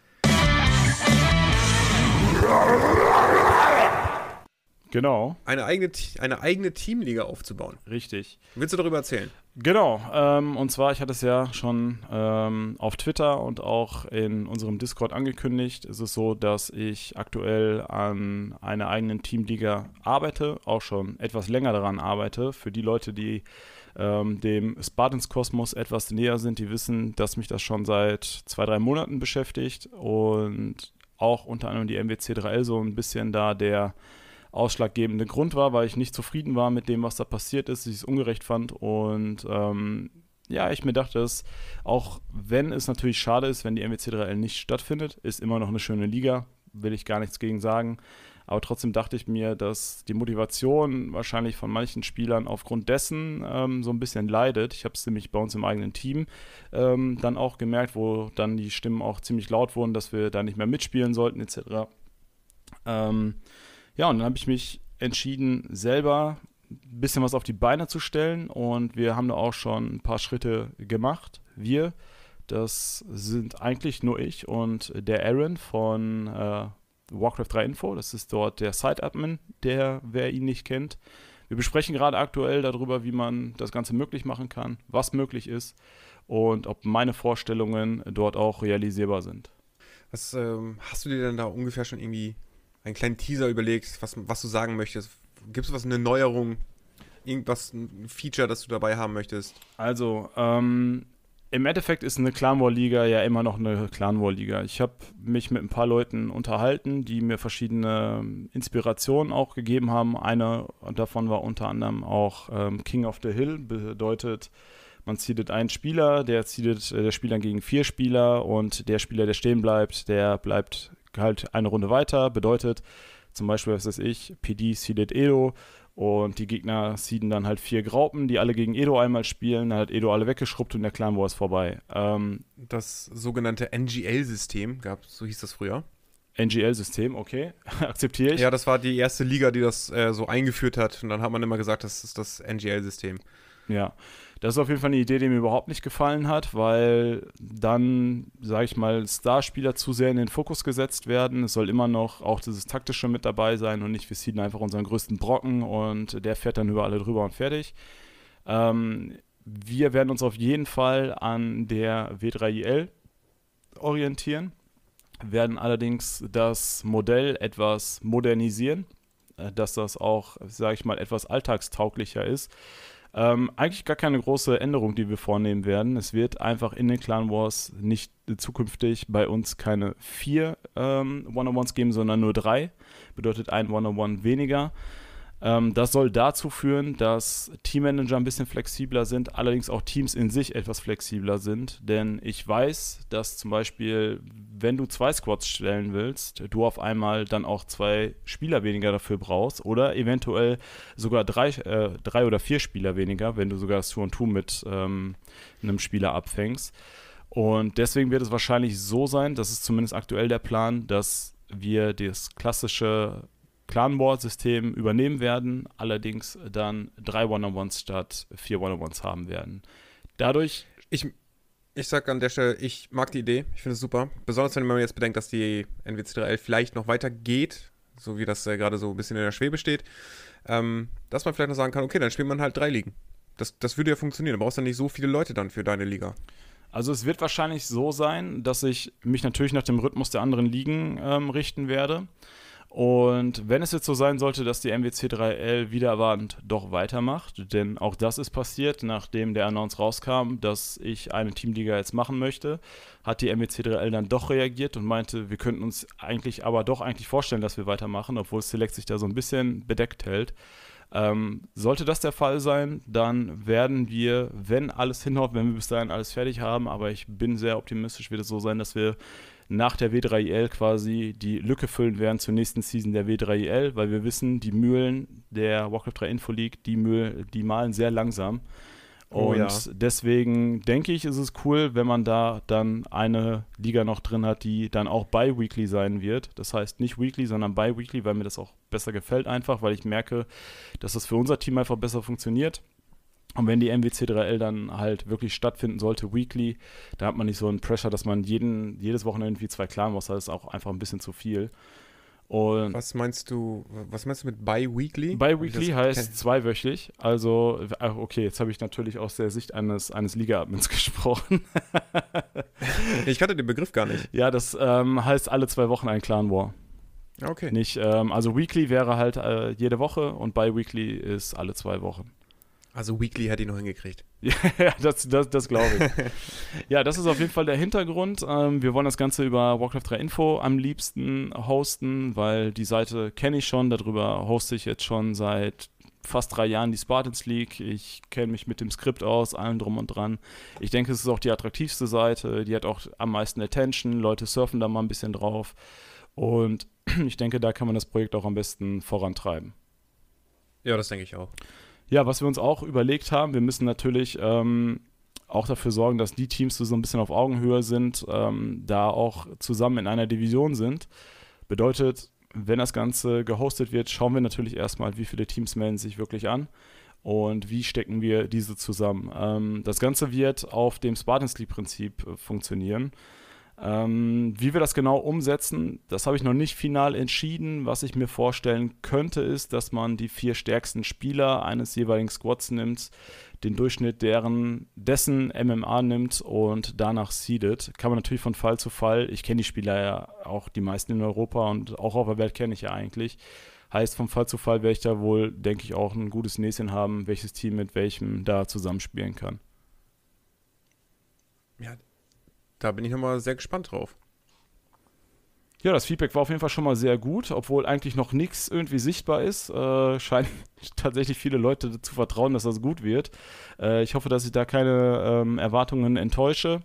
Genau. Eine eigene, eine eigene Teamliga aufzubauen. Richtig. Willst du darüber erzählen? Genau. Ähm, und zwar, ich hatte es ja schon ähm, auf Twitter und auch in unserem Discord angekündigt. Es ist so, dass ich aktuell an einer eigenen Teamliga arbeite, auch schon etwas länger daran arbeite. Für die Leute, die ähm, dem Spartans Kosmos etwas näher sind, die wissen, dass mich das schon seit zwei, drei Monaten beschäftigt und auch unter anderem die MWC 3L so ein bisschen da der ausschlaggebende Grund war, weil ich nicht zufrieden war mit dem, was da passiert ist, ich es ungerecht fand und ähm, ja, ich mir dachte, dass auch wenn es natürlich schade ist, wenn die MWC 3L nicht stattfindet, ist immer noch eine schöne Liga, will ich gar nichts gegen sagen. Aber trotzdem dachte ich mir, dass die Motivation wahrscheinlich von manchen Spielern aufgrund dessen ähm, so ein bisschen leidet. Ich habe es nämlich bei uns im eigenen Team ähm, dann auch gemerkt, wo dann die Stimmen auch ziemlich laut wurden, dass wir da nicht mehr mitspielen sollten, etc. Ähm, ja, und dann habe ich mich entschieden, selber ein bisschen was auf die Beine zu stellen und wir haben da auch schon ein paar Schritte gemacht. Wir, das sind eigentlich nur ich und der Aaron von äh, Warcraft 3 Info. Das ist dort der Site-Admin, der, wer ihn nicht kennt. Wir besprechen gerade aktuell darüber, wie man das Ganze möglich machen kann, was möglich ist und ob meine Vorstellungen dort auch realisierbar sind. Was ähm, hast du dir denn da ungefähr schon irgendwie einen kleinen Teaser überlegt, was, was du sagen möchtest? Gibt es was, eine Neuerung, irgendwas, ein Feature, das du dabei haben möchtest? Also, ähm, im Endeffekt ist eine Clan War Liga ja immer noch eine Clan War Liga. Ich habe mich mit ein paar Leuten unterhalten, die mir verschiedene Inspirationen auch gegeben haben. Eine davon war unter anderem auch ähm, King of the Hill, bedeutet, man zieht einen Spieler, der zieht äh, der Spieler gegen vier Spieler und der Spieler, der stehen bleibt, der bleibt halt eine Runde weiter. Bedeutet zum Beispiel, was weiß ich, PD seedet Edo und die Gegner sieden dann halt vier Graupen, die alle gegen Edo einmal spielen. Dann hat Edo alle weggeschrubbt und der Clan War ist vorbei. Ähm, das sogenannte NGL-System gab, so hieß das früher. NGL-System, okay, [LAUGHS] akzeptiere ich. Ja, das war die erste Liga, die das äh, so eingeführt hat. Und dann hat man immer gesagt, das ist das NGL-System. Ja, das ist auf jeden Fall eine Idee, die mir überhaupt nicht gefallen hat, weil dann, sage ich mal, Starspieler zu sehr in den Fokus gesetzt werden. Es soll immer noch auch dieses Taktische mit dabei sein und nicht, wir ziehen einfach unseren größten Brocken und der fährt dann über alle drüber und fertig. Ähm, wir werden uns auf jeden Fall an der W3IL orientieren, werden allerdings das Modell etwas modernisieren, äh, dass das auch, sage ich mal, etwas alltagstauglicher ist ähm, eigentlich gar keine große Änderung, die wir vornehmen werden. Es wird einfach in den Clan Wars nicht zukünftig bei uns keine vier ähm, One-on-Ones geben, sondern nur drei. Bedeutet ein One-on-One weniger. Ähm, das soll dazu führen, dass Teammanager ein bisschen flexibler sind, allerdings auch Teams in sich etwas flexibler sind. Denn ich weiß, dass zum Beispiel, wenn du zwei Squads stellen willst, du auf einmal dann auch zwei Spieler weniger dafür brauchst oder eventuell sogar drei, äh, drei oder vier Spieler weniger, wenn du sogar das 2 2 mit ähm, einem Spieler abfängst. Und deswegen wird es wahrscheinlich so sein, das ist zumindest aktuell der Plan, dass wir das klassische Clan War System übernehmen werden, allerdings dann drei One-on-Ones statt vier One-on-Ones haben werden. Dadurch. Ich, ich sag an der Stelle, ich mag die Idee, ich finde es super. Besonders wenn man jetzt bedenkt, dass die NWC3L vielleicht noch weiter geht, so wie das äh, gerade so ein bisschen in der Schwebe steht, ähm, dass man vielleicht noch sagen kann, okay, dann spielt man halt drei Ligen. Das, das würde ja funktionieren. Du brauchst ja nicht so viele Leute dann für deine Liga. Also es wird wahrscheinlich so sein, dass ich mich natürlich nach dem Rhythmus der anderen Ligen ähm, richten werde. Und wenn es jetzt so sein sollte, dass die MWC 3L wieder erwartend doch weitermacht, denn auch das ist passiert, nachdem der Announce rauskam, dass ich eine Teamliga jetzt machen möchte, hat die MWC 3L dann doch reagiert und meinte, wir könnten uns eigentlich aber doch eigentlich vorstellen, dass wir weitermachen, obwohl Select sich da so ein bisschen bedeckt hält. Ähm, sollte das der Fall sein, dann werden wir, wenn alles hinhaut, wenn wir bis dahin alles fertig haben, aber ich bin sehr optimistisch, wird es so sein, dass wir nach der W3IL quasi die Lücke füllen werden zur nächsten Season der W3IL, weil wir wissen, die Mühlen der Warcraft 3 Info League, die, Mühl, die malen sehr langsam. Oh, und ja. deswegen denke ich, ist es cool, wenn man da dann eine Liga noch drin hat, die dann auch bi-weekly sein wird. Das heißt nicht weekly, sondern bi-weekly, weil mir das auch besser gefällt einfach, weil ich merke, dass das für unser Team einfach besser funktioniert. Und wenn die MWC3L dann halt wirklich stattfinden sollte, weekly, da hat man nicht so einen Pressure, dass man jeden, jedes Wochenende irgendwie zwei Clan muss. Das ist auch einfach ein bisschen zu viel. Und was meinst du, was meinst du mit bi-weekly? Bi-weekly heißt zweiwöchlich. Also, okay, jetzt habe ich natürlich aus der Sicht eines, eines Liga-Admins [LAUGHS] gesprochen. [LAUGHS] ich kannte den Begriff gar nicht. Ja, das ähm, heißt alle zwei Wochen ein Clan War. Okay. Nicht, ähm, also Weekly wäre halt äh, jede Woche und bi-weekly ist alle zwei Wochen. Also Weekly hätte ich noch hingekriegt. [LAUGHS] ja, das, das, das glaube ich. [LAUGHS] ja, das ist auf jeden Fall der Hintergrund. Ähm, wir wollen das Ganze über Warcraft 3 Info am liebsten hosten, weil die Seite kenne ich schon. Darüber hoste ich jetzt schon seit fast drei Jahren die Spartans League. Ich kenne mich mit dem Skript aus, allem drum und dran. Ich denke, es ist auch die attraktivste Seite. Die hat auch am meisten Attention. Leute surfen da mal ein bisschen drauf. Und [CLEARS THROAT] ich denke, da kann man das Projekt auch am besten vorantreiben. Ja, das denke ich auch. Ja, was wir uns auch überlegt haben, wir müssen natürlich ähm, auch dafür sorgen, dass die Teams, die so ein bisschen auf Augenhöhe sind, ähm, da auch zusammen in einer Division sind. Bedeutet, wenn das Ganze gehostet wird, schauen wir natürlich erstmal, wie viele Teams melden sich wirklich an und wie stecken wir diese zusammen. Ähm, das Ganze wird auf dem Spartans League-Prinzip äh, funktionieren. Ähm, wie wir das genau umsetzen, das habe ich noch nicht final entschieden. Was ich mir vorstellen könnte, ist, dass man die vier stärksten Spieler eines jeweiligen Squads nimmt, den Durchschnitt deren, dessen MMA nimmt und danach seedet. Kann man natürlich von Fall zu Fall. Ich kenne die Spieler ja auch die meisten in Europa und auch auf der Welt kenne ich ja eigentlich. Heißt, von Fall zu Fall werde ich da wohl, denke ich, auch ein gutes Näschen haben, welches Team mit welchem da zusammenspielen kann. Ja, da bin ich nochmal sehr gespannt drauf. Ja, das Feedback war auf jeden Fall schon mal sehr gut, obwohl eigentlich noch nichts irgendwie sichtbar ist. Äh, scheinen [LAUGHS] tatsächlich viele Leute zu vertrauen, dass das gut wird. Äh, ich hoffe, dass ich da keine ähm, Erwartungen enttäusche.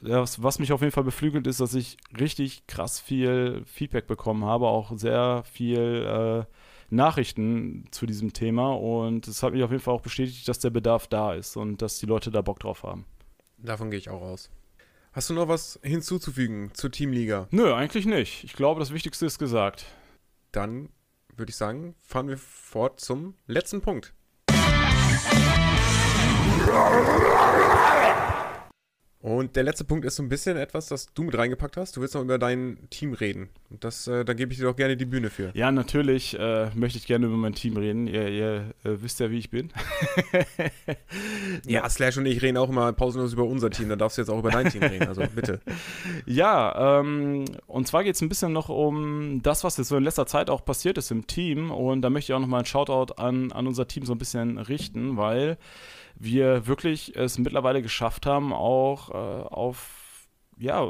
Das, was mich auf jeden Fall beflügelt, ist, dass ich richtig krass viel Feedback bekommen habe, auch sehr viel äh, Nachrichten zu diesem Thema. Und es hat mich auf jeden Fall auch bestätigt, dass der Bedarf da ist und dass die Leute da Bock drauf haben. Davon gehe ich auch aus. Hast du noch was hinzuzufügen zur Teamliga? Nö, eigentlich nicht. Ich glaube, das Wichtigste ist gesagt. Dann würde ich sagen, fahren wir fort zum letzten Punkt. Und der letzte Punkt ist so ein bisschen etwas, das du mit reingepackt hast. Du willst noch über dein Team reden. Und das, äh, da gebe ich dir doch gerne die Bühne für. Ja, natürlich äh, möchte ich gerne über mein Team reden. Ihr, ihr äh, wisst ja, wie ich bin. [LAUGHS] ja, Slash und ich reden auch immer pausenlos über unser Team. Da darfst du jetzt auch über dein Team reden. Also bitte. [LAUGHS] Ja, ähm, und zwar geht es ein bisschen noch um das, was jetzt so in letzter Zeit auch passiert ist im Team. Und da möchte ich auch noch mal einen Shoutout an, an unser Team so ein bisschen richten, weil wir wirklich es mittlerweile geschafft haben, auch äh, auf, ja,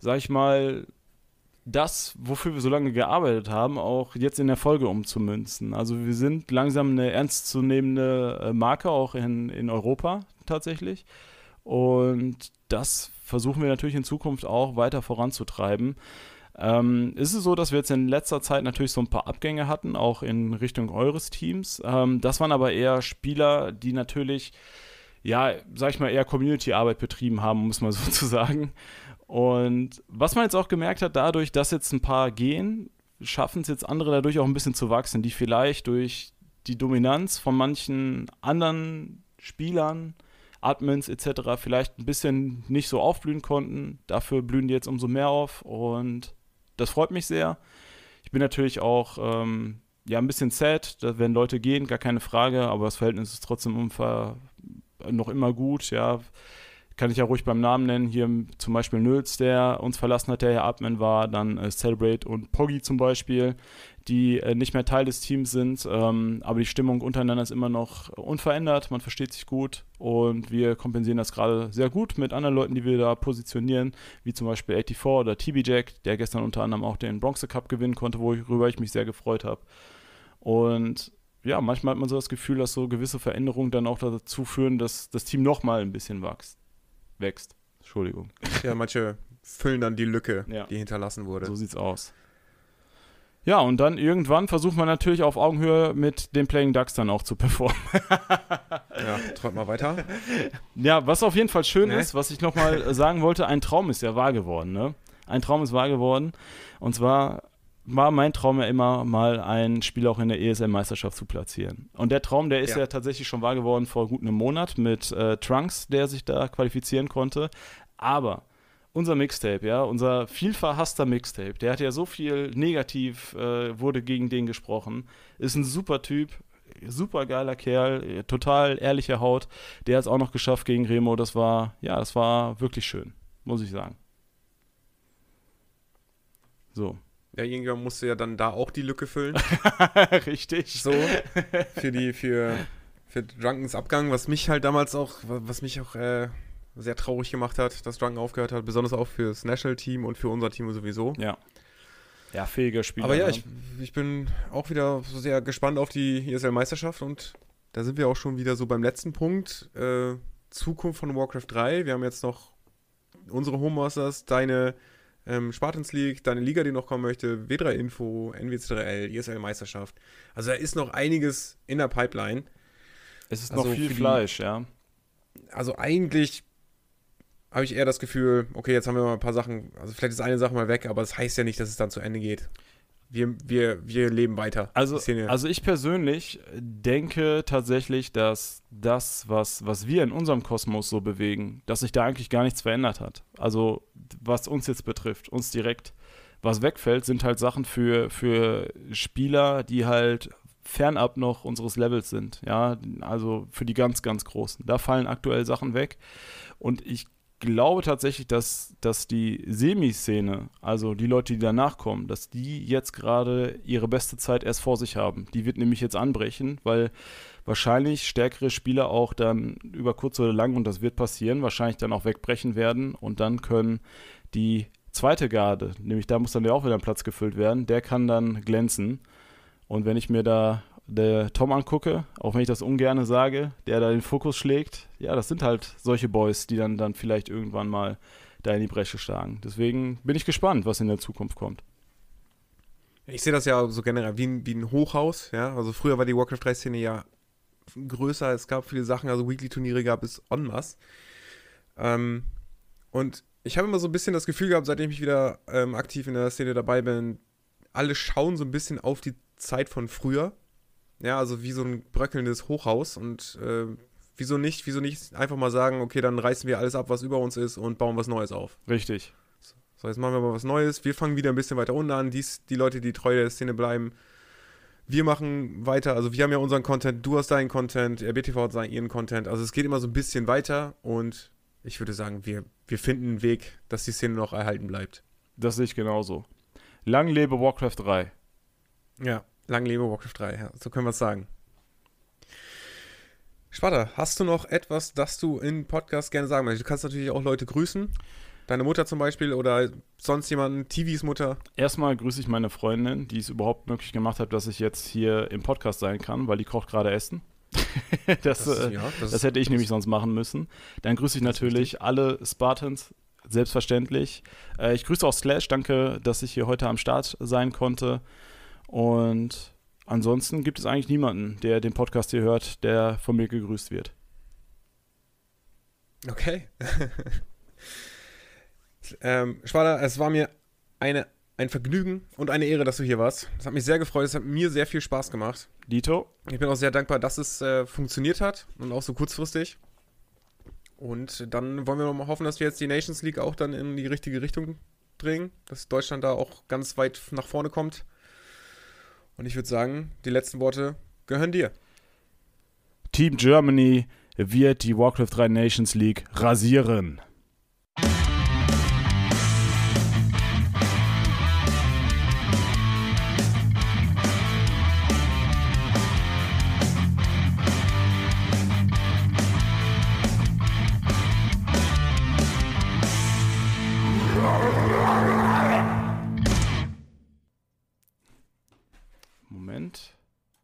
sag ich mal, das, wofür wir so lange gearbeitet haben, auch jetzt in der Folge umzumünzen. Also wir sind langsam eine ernstzunehmende äh, Marke auch in, in Europa tatsächlich. Und das versuchen wir natürlich in Zukunft auch weiter voranzutreiben. Ähm, ist es so, dass wir jetzt in letzter Zeit natürlich so ein paar Abgänge hatten, auch in Richtung eures Teams. Ähm, das waren aber eher Spieler, die natürlich, ja, sag ich mal, eher Community-Arbeit betrieben haben, muss man sozusagen. [LAUGHS] Und was man jetzt auch gemerkt hat, dadurch, dass jetzt ein paar gehen, schaffen es jetzt andere dadurch auch ein bisschen zu wachsen, die vielleicht durch die Dominanz von manchen anderen Spielern, Admins etc. vielleicht ein bisschen nicht so aufblühen konnten. Dafür blühen die jetzt umso mehr auf und das freut mich sehr. Ich bin natürlich auch ähm, ja, ein bisschen sad, wenn Leute gehen, gar keine Frage, aber das Verhältnis ist trotzdem noch immer gut, ja. Kann ich ja ruhig beim Namen nennen. Hier zum Beispiel Nils, der uns verlassen hat, der ja Admin war, dann äh, Celebrate und Poggy zum Beispiel, die äh, nicht mehr Teil des Teams sind. Ähm, aber die Stimmung untereinander ist immer noch unverändert. Man versteht sich gut und wir kompensieren das gerade sehr gut mit anderen Leuten, die wir da positionieren, wie zum Beispiel 84 oder TB Jack, der gestern unter anderem auch den Bronze Cup gewinnen konnte, worüber ich mich sehr gefreut habe. Und ja, manchmal hat man so das Gefühl, dass so gewisse Veränderungen dann auch dazu führen, dass das Team nochmal ein bisschen wächst. Wächst. Entschuldigung. Ja, manche füllen dann die Lücke, ja. die hinterlassen wurde. So sieht's aus. Ja, und dann irgendwann versucht man natürlich auf Augenhöhe mit den Playing Ducks dann auch zu performen. [LAUGHS] ja, träumt mal weiter. Ja, was auf jeden Fall schön nee. ist, was ich nochmal sagen wollte, ein Traum ist ja wahr geworden, ne? Ein Traum ist wahr geworden. Und zwar war mein Traum ja immer mal ein Spiel auch in der ESL-Meisterschaft zu platzieren. Und der Traum, der ist ja. ja, tatsächlich schon wahr geworden vor gut einem Monat mit äh, Trunks, der sich da qualifizieren konnte. Aber unser Mixtape, ja, unser viel verhasster Mixtape, der hat ja so viel negativ, äh, wurde gegen den gesprochen, ist ein super Typ, super geiler Kerl, total ehrliche Haut, der hat es auch noch geschafft gegen Remo, das war, ja, das war wirklich schön, muss ich sagen. So. Ja, irgendwann musste ja dann da auch die Lücke füllen. [LAUGHS] Richtig. So, für die, für, für Drunkens Abgang, was mich halt damals auch, was mich auch, äh, sehr traurig gemacht hat, dass Drunken aufgehört hat, besonders auch fürs National-Team und für unser Team sowieso. Ja. Ja, fähiger Spieler. Aber ja, ne? ich, ich bin auch wieder sehr gespannt auf die ESL-Meisterschaft und da sind wir auch schon wieder so beim letzten Punkt. Äh, Zukunft von Warcraft 3. Wir haben jetzt noch unsere Home Masters, deine ähm, Spartans League, deine Liga, die noch kommen möchte, W3 Info, NWC3L, ESL Meisterschaft. Also da ist noch einiges in der Pipeline. Es ist Also noch viel Fleisch, ja. Also eigentlich habe ich eher das Gefühl, okay, jetzt haben wir mal ein paar Sachen, also vielleicht ist eine Sache mal weg, aber das heißt ja nicht, dass es dann zu Ende geht. Wir, wir, wir leben weiter. Also, also ich persönlich denke tatsächlich, dass das, was, was wir in unserem Kosmos so bewegen, dass sich da eigentlich gar nichts verändert hat. Also was uns jetzt betrifft, uns direkt. Was wegfällt, sind halt Sachen für, für Spieler, die halt fernab noch unseres Levels sind. Ja, also für die ganz, ganz Großen. Da fallen aktuell Sachen weg. Und ich glaube tatsächlich, dass, dass die Semi-Szene, also die Leute, die danach kommen, dass die jetzt gerade ihre beste Zeit erst vor sich haben. Die wird nämlich jetzt anbrechen, weil wahrscheinlich stärkere Spieler auch dann über kurz oder lang, und das wird passieren, wahrscheinlich dann auch wegbrechen werden und dann können die zweite Garde, nämlich da muss dann ja auch wieder ein Platz gefüllt werden, der kann dann glänzen. Und wenn ich mir da der Tom angucke, auch wenn ich das ungerne sage, der da den Fokus schlägt, ja, das sind halt solche Boys, die dann, dann vielleicht irgendwann mal da in die Bresche schlagen. Deswegen bin ich gespannt, was in der Zukunft kommt. Ich sehe das ja so generell wie ein, wie ein Hochhaus, ja. Also früher war die Warcraft 3-Szene ja größer, es gab viele Sachen, also Weekly-Turniere gab es en masse. Ähm, und ich habe immer so ein bisschen das Gefühl gehabt, seitdem ich wieder ähm, aktiv in der Szene dabei bin, alle schauen so ein bisschen auf die Zeit von früher. Ja, also wie so ein bröckelndes Hochhaus und äh, wieso nicht, wieso nicht einfach mal sagen, okay, dann reißen wir alles ab, was über uns ist und bauen was Neues auf. Richtig. So, jetzt machen wir mal was Neues. Wir fangen wieder ein bisschen weiter unten an. Dies, die Leute, die treu der Szene bleiben. Wir machen weiter. Also, wir haben ja unseren Content. Du hast deinen Content. RBTV hat seinen, ihren Content. Also, es geht immer so ein bisschen weiter. Und ich würde sagen, wir, wir finden einen Weg, dass die Szene noch erhalten bleibt. Das sehe ich genauso. Lang lebe Warcraft 3. Ja, lang lebe Warcraft 3. Ja, so können wir es sagen. Sparta, hast du noch etwas, das du im Podcast gerne sagen möchtest? Du kannst natürlich auch Leute grüßen. Deine Mutter zum Beispiel oder sonst jemanden, TVs Mutter. Erstmal grüße ich meine Freundin, die es überhaupt möglich gemacht hat, dass ich jetzt hier im Podcast sein kann, weil die kocht gerade Essen. [LAUGHS] das, äh, ja, das hätte ich nämlich sonst machen müssen. Dann grüße ich Das natürlich alle Spartans, selbstverständlich. Äh, ich grüße auch Slash, danke, dass ich hier heute am Start sein konnte. Und ansonsten gibt es eigentlich niemanden, der den Podcast hier hört, der von mir gegrüßt wird. Okay. [LAUGHS] ähm, Schwader, es war mir eine, ein Vergnügen und eine Ehre, dass du hier warst. Es hat mich sehr gefreut, es hat mir sehr viel Spaß gemacht. Dito, Ich bin auch sehr dankbar, dass es äh, funktioniert hat und auch so kurzfristig. Und dann wollen wir noch mal hoffen, dass wir jetzt die Nations League auch dann in die richtige Richtung bringen, dass Deutschland da auch ganz weit nach vorne kommt. Und ich würde sagen, die letzten Worte gehören dir. Team Germany wird die Warcraft 3 Nations League rasieren.